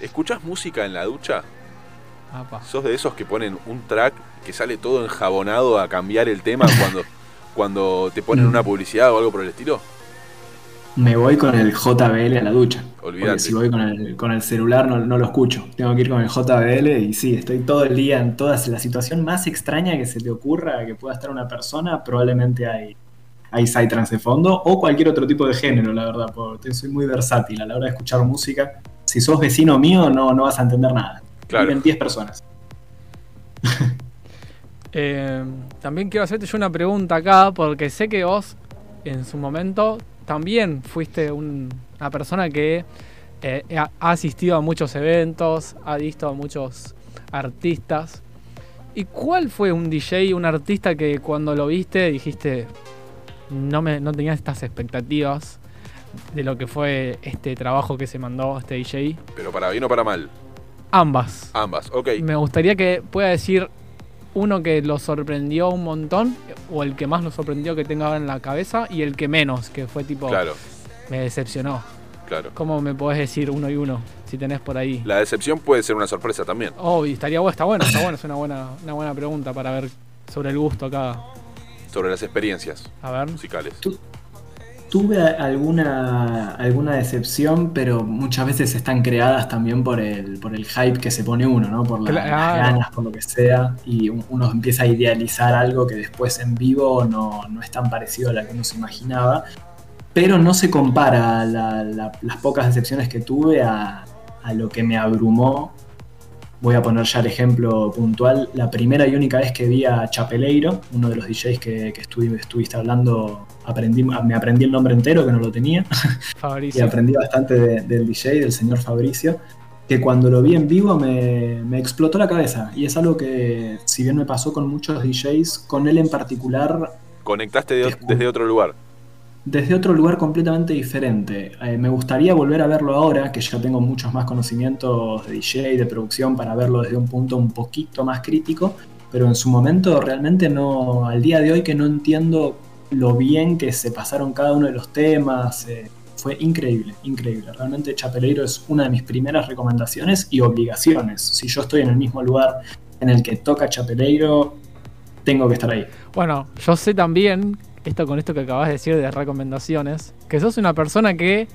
¿Escuchás música en la ducha? Apa. ¿Sos de esos que ponen un track que sale todo enjabonado a cambiar el tema (laughs) cuando, cuando te ponen una publicidad o algo por el estilo? Me voy con el JBL a la ducha. Olvídate. Porque si voy con el, con el celular no, no lo escucho. Tengo que ir con el JBL y sí, estoy todo el día en toda la situación más extraña que se te ocurra que pueda estar una persona. Probablemente hay, hay Psytrance de fondo o cualquier otro tipo de género, la verdad. Porque soy muy versátil a la hora de escuchar música. Si sos vecino mío, no, no vas a entender nada. Claro. Viven 10 personas. (laughs) Eh, también quiero hacerte yo una pregunta acá porque sé que vos en su momento también fuiste un- una persona que eh, ha ha asistido a muchos eventos, ha visto a muchos artistas. ¿Y cuál fue un DJ, un artista que cuando lo viste dijiste no, me, no tenías estas expectativas de lo que fue este trabajo que se mandó este DJ? Pero para bien o para mal. Ambas. Ambas, ok. Me gustaría que pueda decir uno que lo sorprendió un montón, o el que más lo sorprendió que tenga ahora en la cabeza, y el que menos, que fue tipo, Claro, me decepcionó. claro. ¿Cómo me podés decir uno y uno? Si tenés por ahí. La decepción puede ser una sorpresa también. Oh, y estaría bueno, está bueno, está bueno, es una buena, una buena pregunta para ver sobre el gusto acá. Sobre las experiencias A ver. musicales. Tu- Tuve alguna, alguna decepción, pero muchas veces están creadas también por el, por el hype que se pone uno, ¿no? Por la- Claro. las ganas, por lo que sea. Y un- uno empieza a idealizar algo que después en vivo no, no es tan parecido a lo que uno se imaginaba. Pero no se compara la- la- las pocas decepciones que tuve a, a lo que me abrumó. Voy a poner ya el ejemplo puntual. La primera y única vez que vi a Chapeleiro, uno de los DJs que, que estuvi- estuviste hablando, aprendí, me aprendí el nombre entero, que no lo tenía, (laughs) y Fabricio. aprendí bastante de- del DJ, del señor Fabricio, que cuando lo vi en vivo me, me explotó la cabeza. Y es algo que, si bien me pasó con muchos DJs, con él en particular Conectaste de- desde otro lugar. Desde otro lugar completamente diferente. Eh, me gustaría volver a verlo ahora, que ya tengo muchos más conocimientos de DJ, de producción, para verlo desde un punto un poquito más crítico, pero en su momento realmente no, al día de hoy que no entiendo lo bien que se pasaron cada uno de los temas, eh, fue increíble, increíble. Realmente Chapeleiro es una de mis primeras recomendaciones y obligaciones. Si yo estoy en el mismo lugar en el que toca Chapeleiro, tengo que estar ahí. Bueno, yo sé también, esto con esto que acabas de decir de recomendaciones, que sos una persona que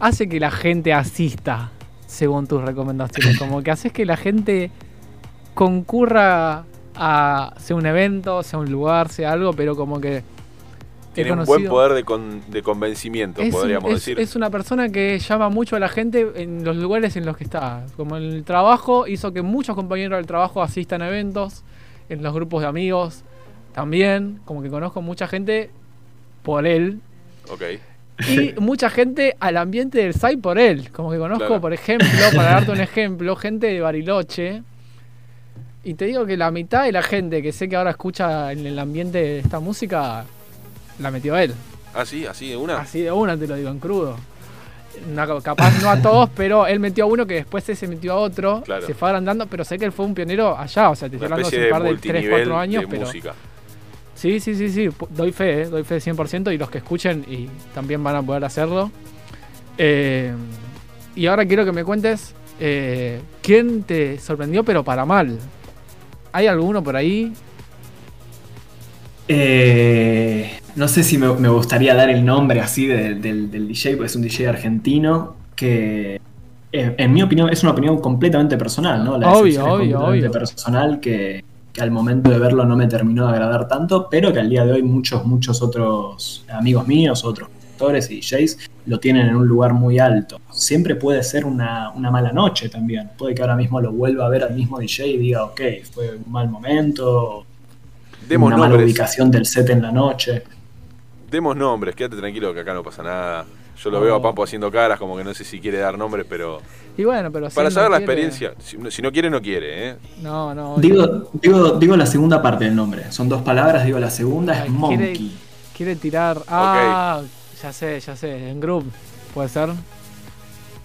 hace que la gente asista según tus recomendaciones. Como que haces que la gente concurra a sea un evento, sea un lugar, sea algo, pero como que. Tiene un buen poder de, con- de convencimiento, es, podríamos es- decir. es una persona que llama mucho a la gente en los lugares en los que está. Como el trabajo, hizo que muchos compañeros del trabajo asistan a eventos, en los grupos de amigos también. Como que conozco mucha gente por él. Ok. Y (laughs) mucha gente al ambiente del SAI por él. Como que conozco, Claro. por ejemplo, para darte un ejemplo, gente de Bariloche. Y te digo que la mitad de la gente que sé que ahora escucha en el ambiente de esta música, la metió él. Ah, sí, así de una. Así de una te lo digo en crudo. No, capaz no a todos, (laughs) pero él metió a uno que después ese metió a otro. Claro. Se fue agrandando, pero sé que él fue un pionero allá. O sea, te estoy hablando hace de un par de 3, multinivel 4 años, de pero. música. Sí, sí, sí, sí. Doy fe, eh, doy fe 100% y los que escuchen y también van a poder hacerlo. Eh, y ahora quiero que me cuentes eh, quién te sorprendió, pero para mal. ¿Hay alguno por ahí? Eh, no sé si me, me gustaría dar el nombre así de- del, del DJ, porque es un DJ argentino que, eh, en mi opinión, es una opinión completamente personal, ¿no? La Obvio, obvio, completamente obvio. personal que, que al momento de verlo no me terminó de agradar tanto, pero que al día de hoy muchos, muchos otros amigos míos, otros productores y DJs lo tienen en un lugar muy alto. Siempre puede ser una, una mala noche también. Puede que ahora mismo lo vuelva a ver al mismo DJ y diga, ok, fue un mal momento, Demos una mala ubicación del set en la noche. Demos nombres, quédate tranquilo que acá no pasa nada. Yo lo veo a Papo haciendo caras, como que no sé si quiere dar nombres, pero. Y bueno, pero si Para no saber la quiere- experiencia. Si, si no quiere, no quiere, ¿eh? No, no. Digo, digo, digo la segunda parte del nombre. Son dos palabras, digo la segunda es Monkey. quiere- Quiere tirar. Ah, ya sé, ya sé. En group, puede ser.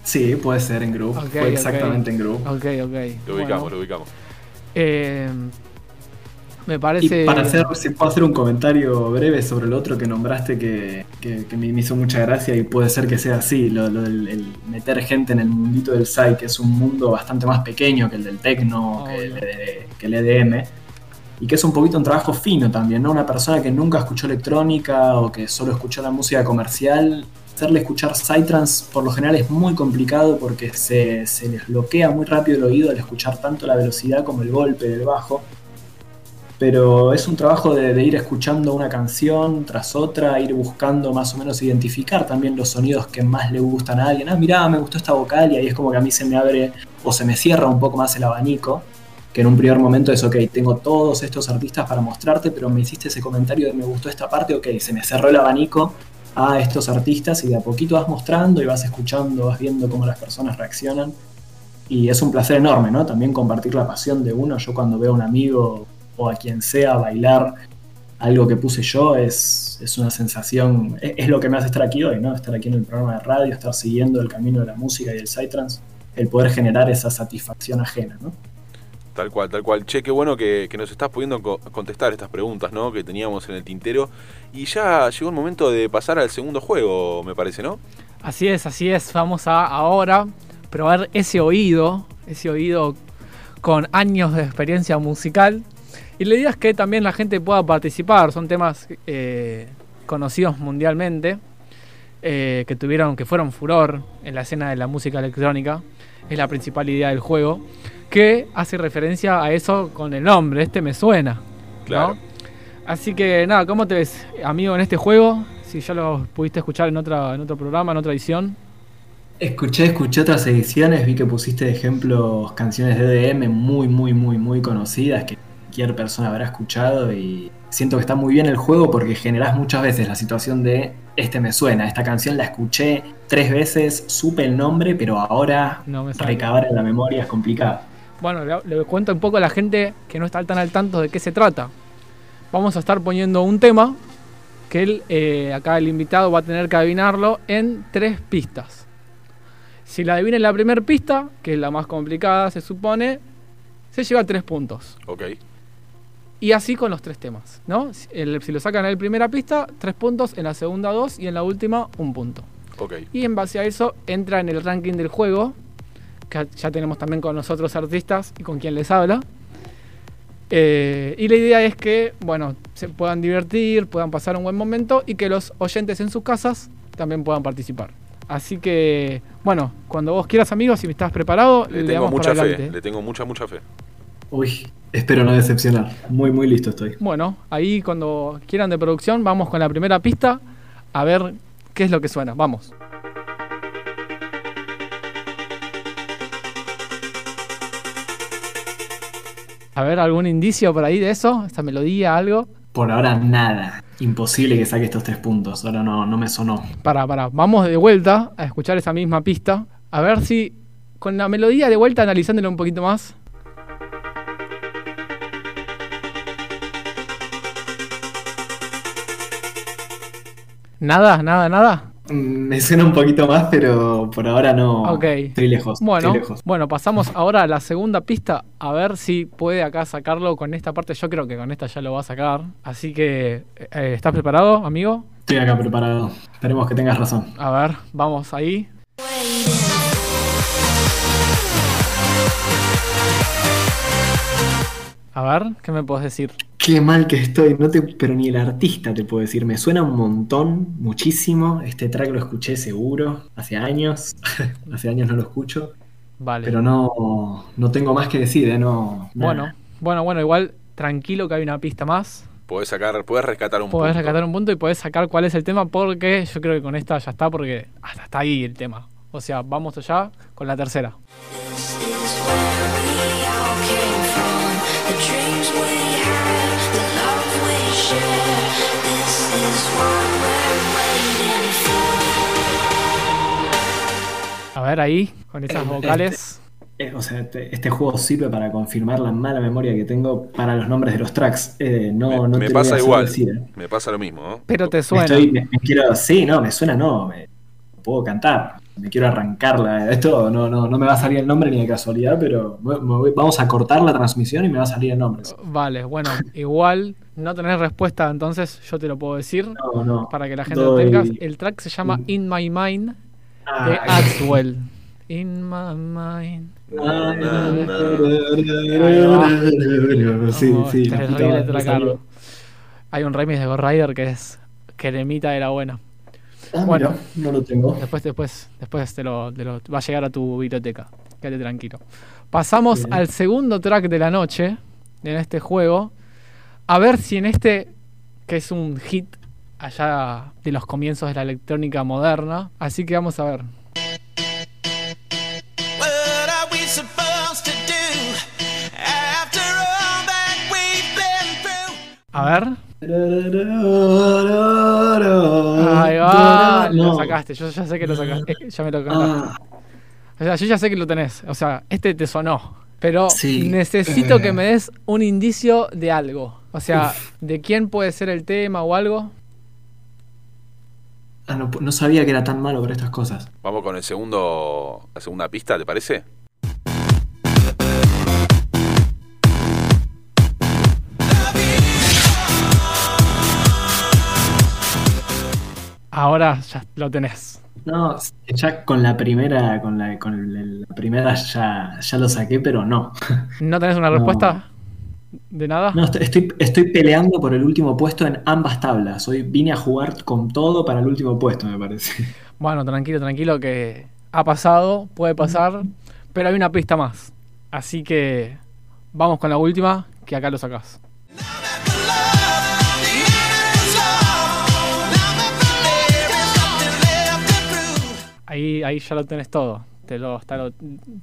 Sí, puede ser en Fue ok. exactamente en Groove. Ok, ok. Lo ubicamos, Bueno, lo ubicamos. eh, me Y para hacer, si puedo hacer un comentario breve sobre el otro que nombraste que, que- que me hizo mucha gracia y puede ser que sea así, lo, lo del el meter gente en el mundito del SAI, que es un mundo bastante más pequeño que el del techno, que el, que el EDM, y que es un poquito un trabajo fino también, ¿no? Una persona que nunca escuchó electrónica o que solo escuchó la música comercial, hacerle escuchar Psytrance por lo general es muy complicado porque se, se les bloquea muy rápido el oído al escuchar tanto la velocidad como el golpe del bajo pero es un trabajo de, ir escuchando una canción tras otra, ir buscando más o menos identificar también los sonidos que más le gustan a alguien. Ah, mirá, me gustó esta vocal y ahí es como que a mí se me abre o se me cierra un poco más el abanico, que en un primer momento es, ok, tengo todos estos artistas para mostrarte, pero me hiciste ese comentario de me gustó esta parte, ok, se me cerró el abanico a estos artistas y de a poquito vas mostrando y vas escuchando, vas viendo cómo las personas reaccionan. Y es un placer enorme, ¿no? También compartir la pasión de uno. Yo cuando veo a un amigo o a quien sea bailar algo que puse yo es, es una sensación, es, es lo que me hace estar aquí hoy, ¿no? Estar aquí en el programa de radio, estar siguiendo el camino de la música y del Psytrance. el poder generar esa satisfacción ajena, ¿no? Tal cual, tal cual. Che, qué bueno que, que nos estás pudiendo co- contestar estas preguntas, ¿no? Que teníamos en el tintero. Y ya llegó el momento de pasar al segundo juego, me parece, ¿no? Así es, así es. Vamos a ahora probar ese oído, ese oído con años de experiencia musical. Y la idea es que también la gente pueda participar. Son temas eh, conocidos mundialmente, eh, que tuvieron, que fueron furor en la escena de la música electrónica. Es la principal idea del juego, que hace referencia a eso con el nombre. Este me suena. ¿no? Claro. Así que nada, ¿cómo te ves, amigo, en este juego? Si ya lo pudiste escuchar en, otra, en otro programa, en otra edición. Escuché, escuché otras ediciones, vi que pusiste de ejemplos canciones de EDM muy, muy, muy, muy conocidas que cualquier persona habrá escuchado y siento que está muy bien el juego porque generás muchas veces la situación de este me suena, esta canción la escuché tres veces, supe el nombre, pero ahora No me recabar en la memoria es complicado. Bueno, le, le cuento un poco a la gente que no está tan al tanto de qué se trata. Vamos a estar poniendo un tema que él, eh, acá el invitado va a tener que adivinarlo en tres pistas. Si la adivina en la primera pista, que es la más complicada, se supone, se lleva tres puntos. Ok. Y así con los tres temas, ¿no? Si, el- si lo sacan en la primera pista, tres puntos, en la segunda dos y en la última un punto. Ok. Y en base a eso entra en el ranking del juego, que ya tenemos también con los otros artistas y con quien les habla. Eh, y la idea es que, bueno, se puedan divertir, puedan pasar un buen momento y que los oyentes en sus casas también puedan participar. Así que, bueno, cuando vos quieras, amigos, si estás preparado, Le le tengo damos mucha fe, adelante. le tengo mucha, mucha fe. Uy, espero no decepcionar. Muy, muy listo estoy. Bueno, ahí cuando quieran de producción, vamos con la primera pista a ver qué es lo que suena. Vamos. A ver, ¿algún indicio por ahí de eso? ¿Esta melodía, algo? Por ahora nada. Imposible que saque estos tres puntos. Ahora no, no me sonó. Para, para, vamos de vuelta a escuchar esa misma pista. A ver si con la melodía de vuelta analizándola un poquito más. Nada, nada, nada. Mm, Me suena un poquito más, pero por ahora no. Ok. Estoy lejos. Bueno, estoy lejos. bueno, pasamos ahora a la segunda pista a ver si puede acá sacarlo con esta parte. Yo creo que con esta ya lo va a sacar. Así que, eh, ¿estás preparado, amigo? Estoy acá preparado. Esperemos que tengas razón. A ver, vamos ahí. A ver, ¿qué me puedes decir? Qué mal que estoy, no te, pero ni el artista te puedo decir. Me suena un montón, muchísimo. Este track lo escuché seguro, hace años. (laughs) hace años no lo escucho. Vale. Pero no, no tengo más que decir, ¿eh? No, nada. bueno, bueno, bueno, igual tranquilo que hay una pista más. Podés sacar, podés rescatar un Podés punto. rescatar un punto y podés sacar cuál es el tema porque yo creo que con esta ya está porque hasta está ahí el tema. O sea, vamos allá con la tercera. A ver ahí, con esas Eh, vocales. Eh, o sea, este, este juego sirve para confirmar la mala memoria que tengo para los nombres de los tracks. Eh, no, me no me te lo pasa voy a igual. decir, ¿eh? Me pasa lo mismo, ¿no? Pero te suena. estoy- me- me quiero, sí, no, me suena, no, me puedo cantar, me quiero arrancarla. Esto no, no, no me va a salir el nombre ni de casualidad, pero me- me voy- vamos a cortar la transmisión y me va a salir el nombre. Vale, bueno, igual no tenés respuesta, entonces yo te lo puedo decir No, no. para que la gente Doy- lo tenga. El track se llama In My Mind de Axwell. In My Mind. Sí, sí. Hay un remix de Ghost Rider que es cremita de la buena. Ah, Bueno. mira, no lo tengo. Después, después, después te lo, te lo- va a llegar a tu biblioteca. Quédate tranquilo. Pasamos Bien. al segundo track de la noche en este juego. A ver si en este, que es un hit allá de los comienzos de la electrónica moderna. Así que vamos a ver. A ver. Ahí va. Lo sacaste. Yo ya sé que lo sacaste. Eh, Ya me lo cantaste. Ah, O sea, yo ya sé que lo tenés. O sea, este te sonó. Pero Sí. necesito Eh. que me des un indicio de algo. O sea, de quién puede ser el tema o algo. Ah, no, no sabía que era tan malo para estas cosas. Vamos con el segundo, la segunda pista, ¿te parece? Ahora ya lo tenés. No, ya con la primera, con la, con la primera ya, ya lo saqué, pero no. ¿No tenés una No. ¿De nada? No, estoy, estoy, estoy peleando por el último puesto en ambas tablas. Hoy vine a jugar con todo para el último puesto, me parece. (laughs) Bueno, tranquilo, tranquilo, que ha pasado, puede pasar, pero hay una pista más. Así que vamos con la última, que acá lo sacás. Ahí, ahí ya lo tenés todo. Te, lo, te, lo-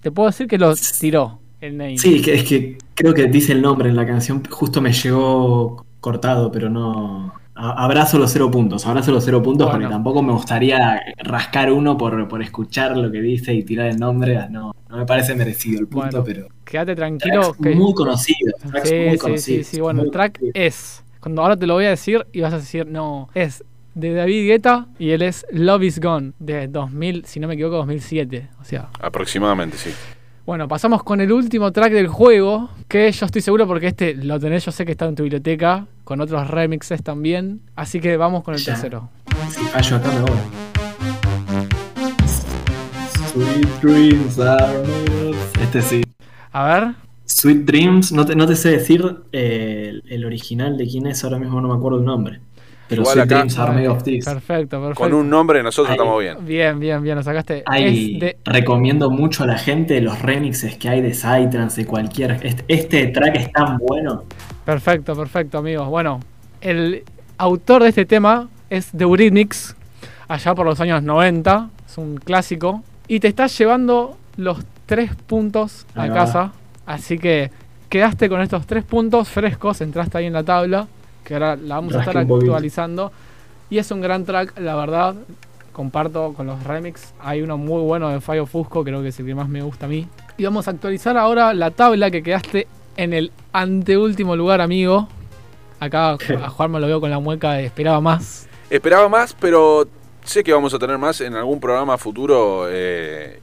te puedo decir que lo tiró el name. Sí, que, es que creo que dice el nombre en la canción. Justo me llegó cortado, pero no. Abrazo los cero puntos, abrazo los cero puntos Bueno. porque tampoco me gustaría rascar uno por, por escuchar lo que dice y tirar el nombre. No, no me parece merecido el punto, Bueno, pero. Quédate tranquilo. Que... muy conocidos. tracks Sí, muy sí, conocidos, sí, sí. Bueno, el track es. Cuando ahora te lo voy a decir y vas a decir, no, es de David Guetta y él es Love is Gone de 2000, si no me equivoco, 2007. O sea, Aproximadamente, sí. Bueno, pasamos con el último track del juego, que yo estoy seguro porque este lo tenés, yo sé que está en tu biblioteca, con otros remixes también. Así que vamos con el Ya. tercero. Si fallo acá me voy. Sweet dreams are Este sí. A ver, Sweet Dreams, no te, no te sé decir eh, el, el original de quién es, ahora mismo no me acuerdo el nombre. Pero Igual acá- Dreams are made of this. perfecto, perfecto. Con un nombre nosotros Ahí. estamos bien. Bien, bien, bien, lo sacaste. De Recomiendo mucho a la gente los remixes que hay de Psytrance, de cualquier. Este, este track es tan bueno. Perfecto, perfecto, amigos. Bueno, el autor de este tema es The Eurythmics, allá por los años 90, es un clásico, y te estás llevando los tres puntos a Ahí casa, así que quedaste con estos tres puntos frescos, entraste ahí en la tabla, que ahora la vamos a estar actualizando, y es un gran track, la verdad, comparto con los remix, hay uno muy bueno de Fire Fusco, creo que es el que más me gusta a mí, y vamos a actualizar ahora la tabla que quedaste en el anteúltimo lugar, amigo. Acá a (laughs) Juan me lo veo con la mueca de esperaba más. Esperaba más, pero sé que vamos a tener más en algún programa futuro eh,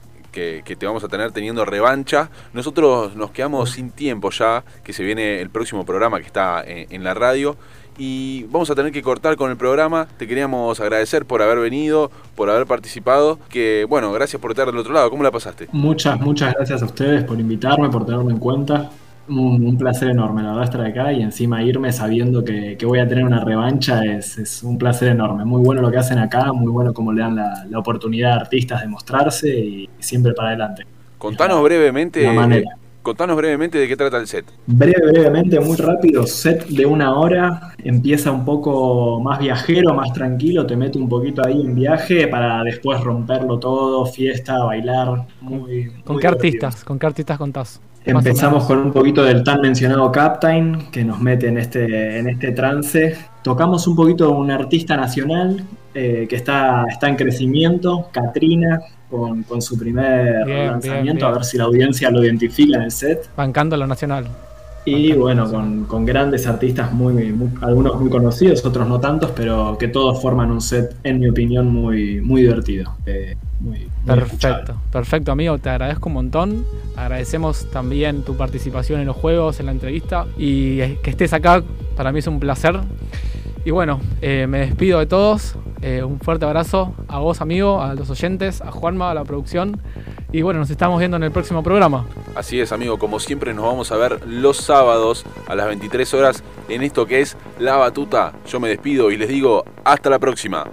que, te vamos a tener teniendo revancha. Nosotros nos quedamos sin tiempo ya, que se viene el próximo programa que está en, en la radio. Y vamos a tener que cortar con el programa. Te queríamos agradecer por haber venido, por haber participado. Que bueno, gracias por estar del otro lado. ¿Cómo la pasaste? Muchas, muchas gracias a ustedes por invitarme, por tenerme en cuenta. Un, un placer enorme, la verdad, estar acá y encima irme sabiendo que, que voy a tener una revancha es, es un placer enorme. Muy bueno lo que hacen acá, muy bueno como le dan la, la oportunidad a artistas de mostrarse y siempre para adelante. Contanos brevemente. La manera. Contanos brevemente de qué trata el set. Breve, brevemente, muy rápido, set de una hora, empieza un poco más viajero, más tranquilo, te mete un poquito ahí en viaje para después romperlo todo, fiesta, bailar, muy... ¿Con muy qué divertido. artistas? ¿Con qué artistas contás? Empezamos con un poquito del tan mencionado Captain, que nos mete en este, en este trance. Tocamos un poquito de un artista nacional eh, que está, está en crecimiento, Katrina, con, con su primer Bien, lanzamiento, bien, bien. a ver si la audiencia lo identifica en el set. Bancando lo nacional. Y bueno, con, con grandes artistas, muy, muy- algunos muy conocidos, otros no tantos, pero que todos forman un set, en mi opinión, muy, muy divertido. eh, muy, muy escuchable. Perfecto, perfecto amigo, te agradezco un montón. Agradecemos también tu participación en los juegos, en la entrevista y que estés acá, para mí es un placer. Y bueno, eh, me despido de todos. eh, un fuerte abrazo a vos amigo, a los oyentes, a Juanma, a la producción. Y bueno, nos estamos viendo en el próximo programa. Así es, amigo, como siempre nos vamos a ver los sábados a las 23 horas en esto que es La Batuta. Yo me despido y les digo hasta la próxima.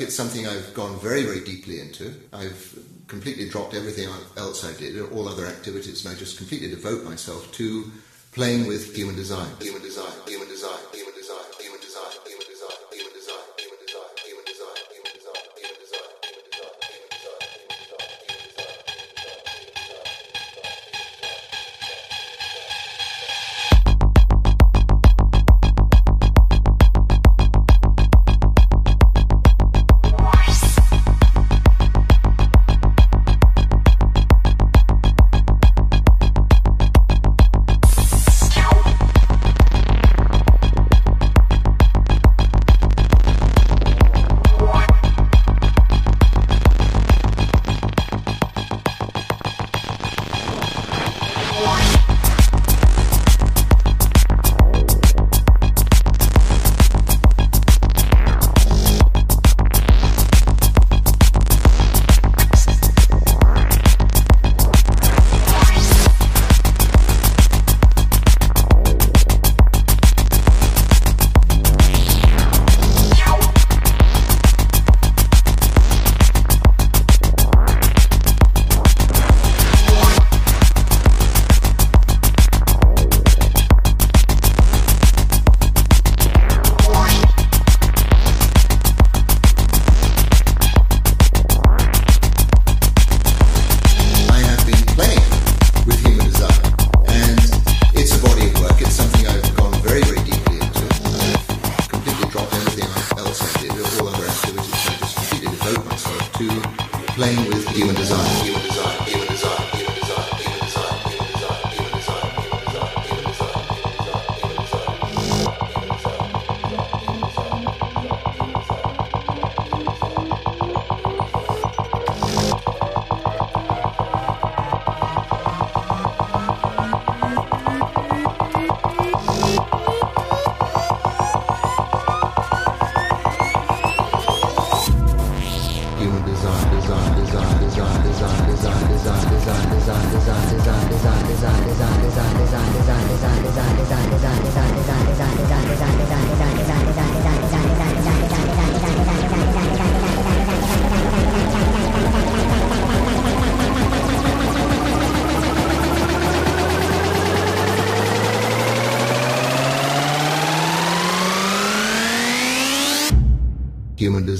It's something I've gone very, very deeply into. I've completely dropped everything else I did, all other activities, and I just completely devote myself to playing with human design. Human design. Human design. Human design. Human design. Human design.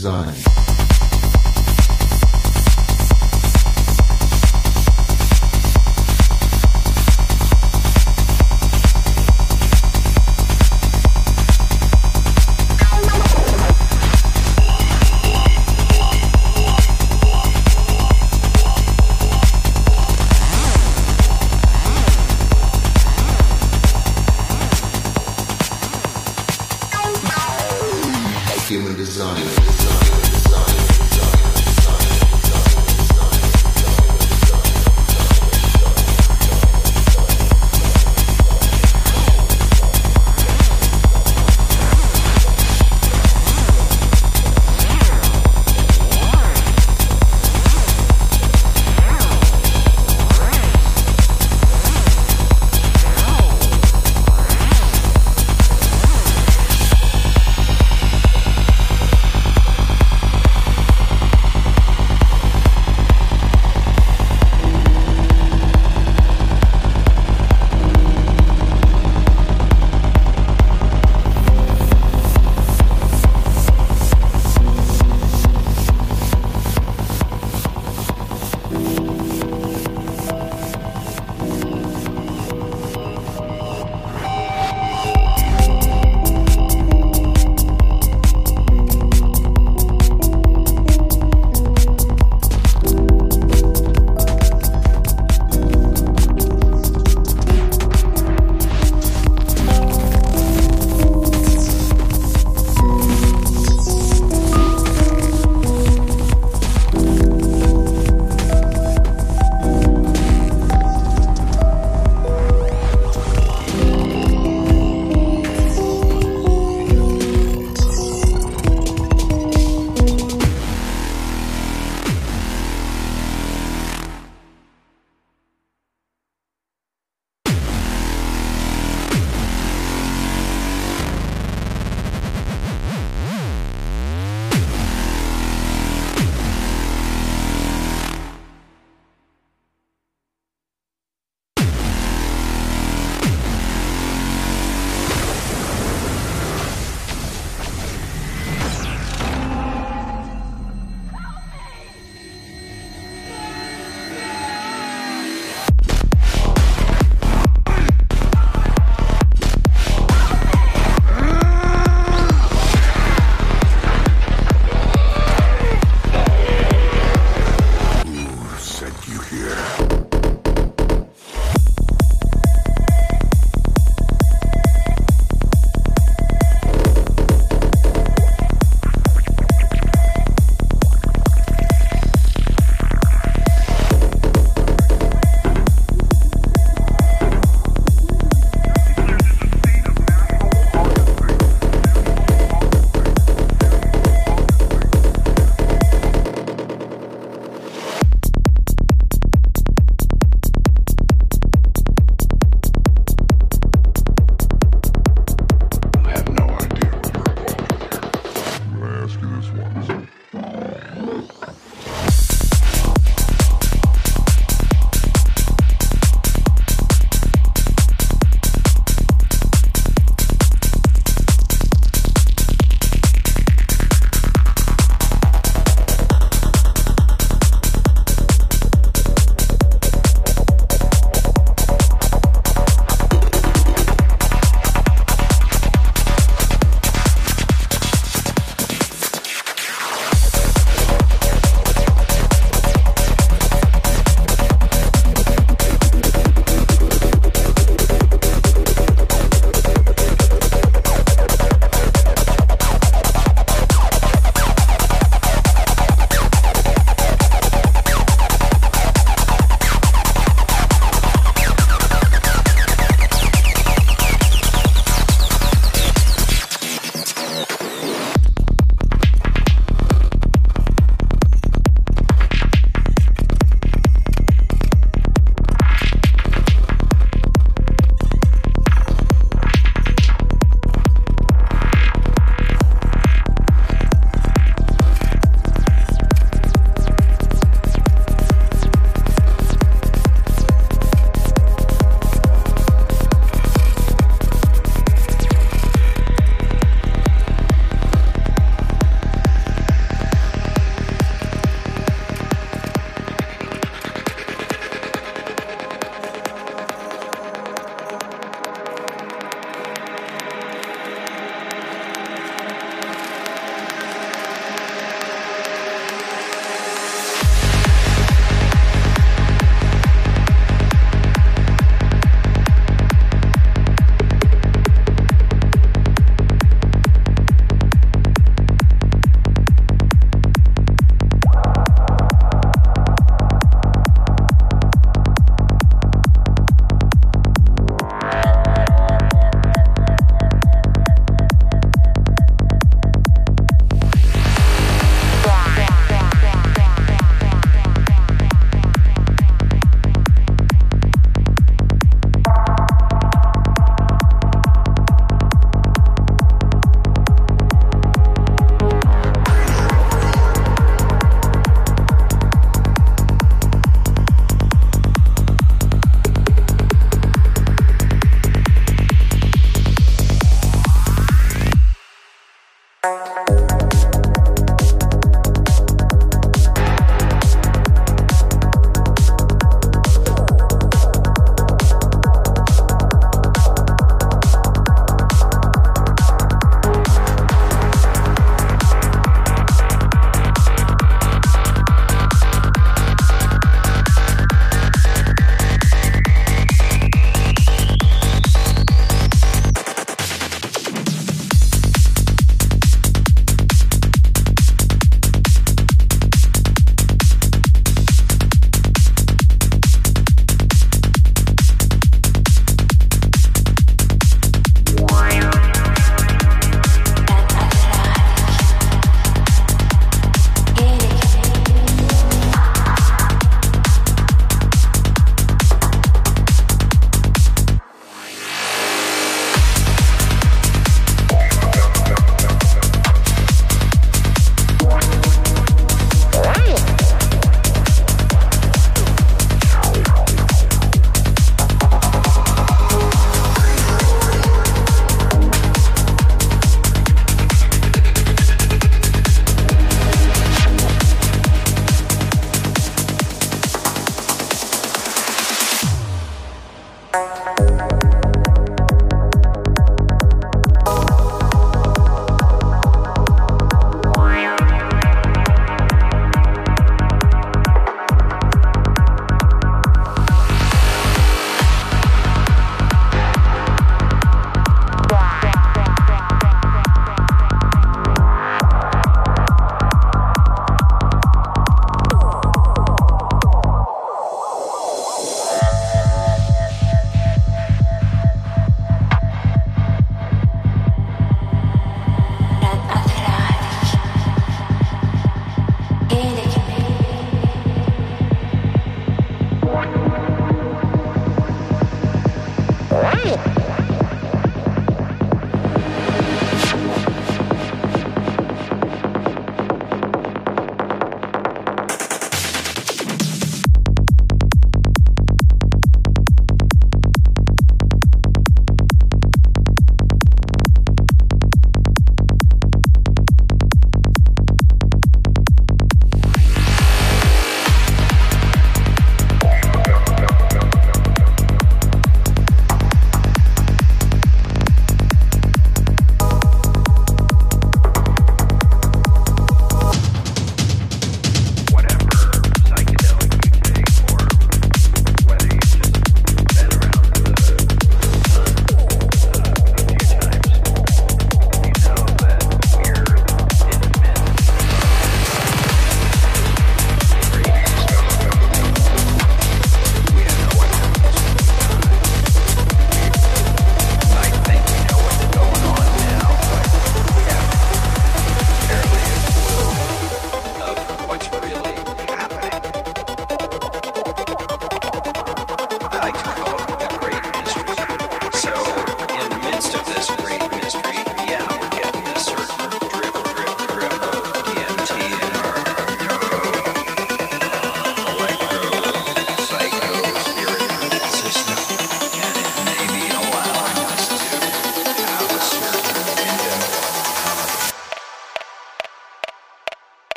design.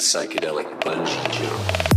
Psychedelic bungee jump.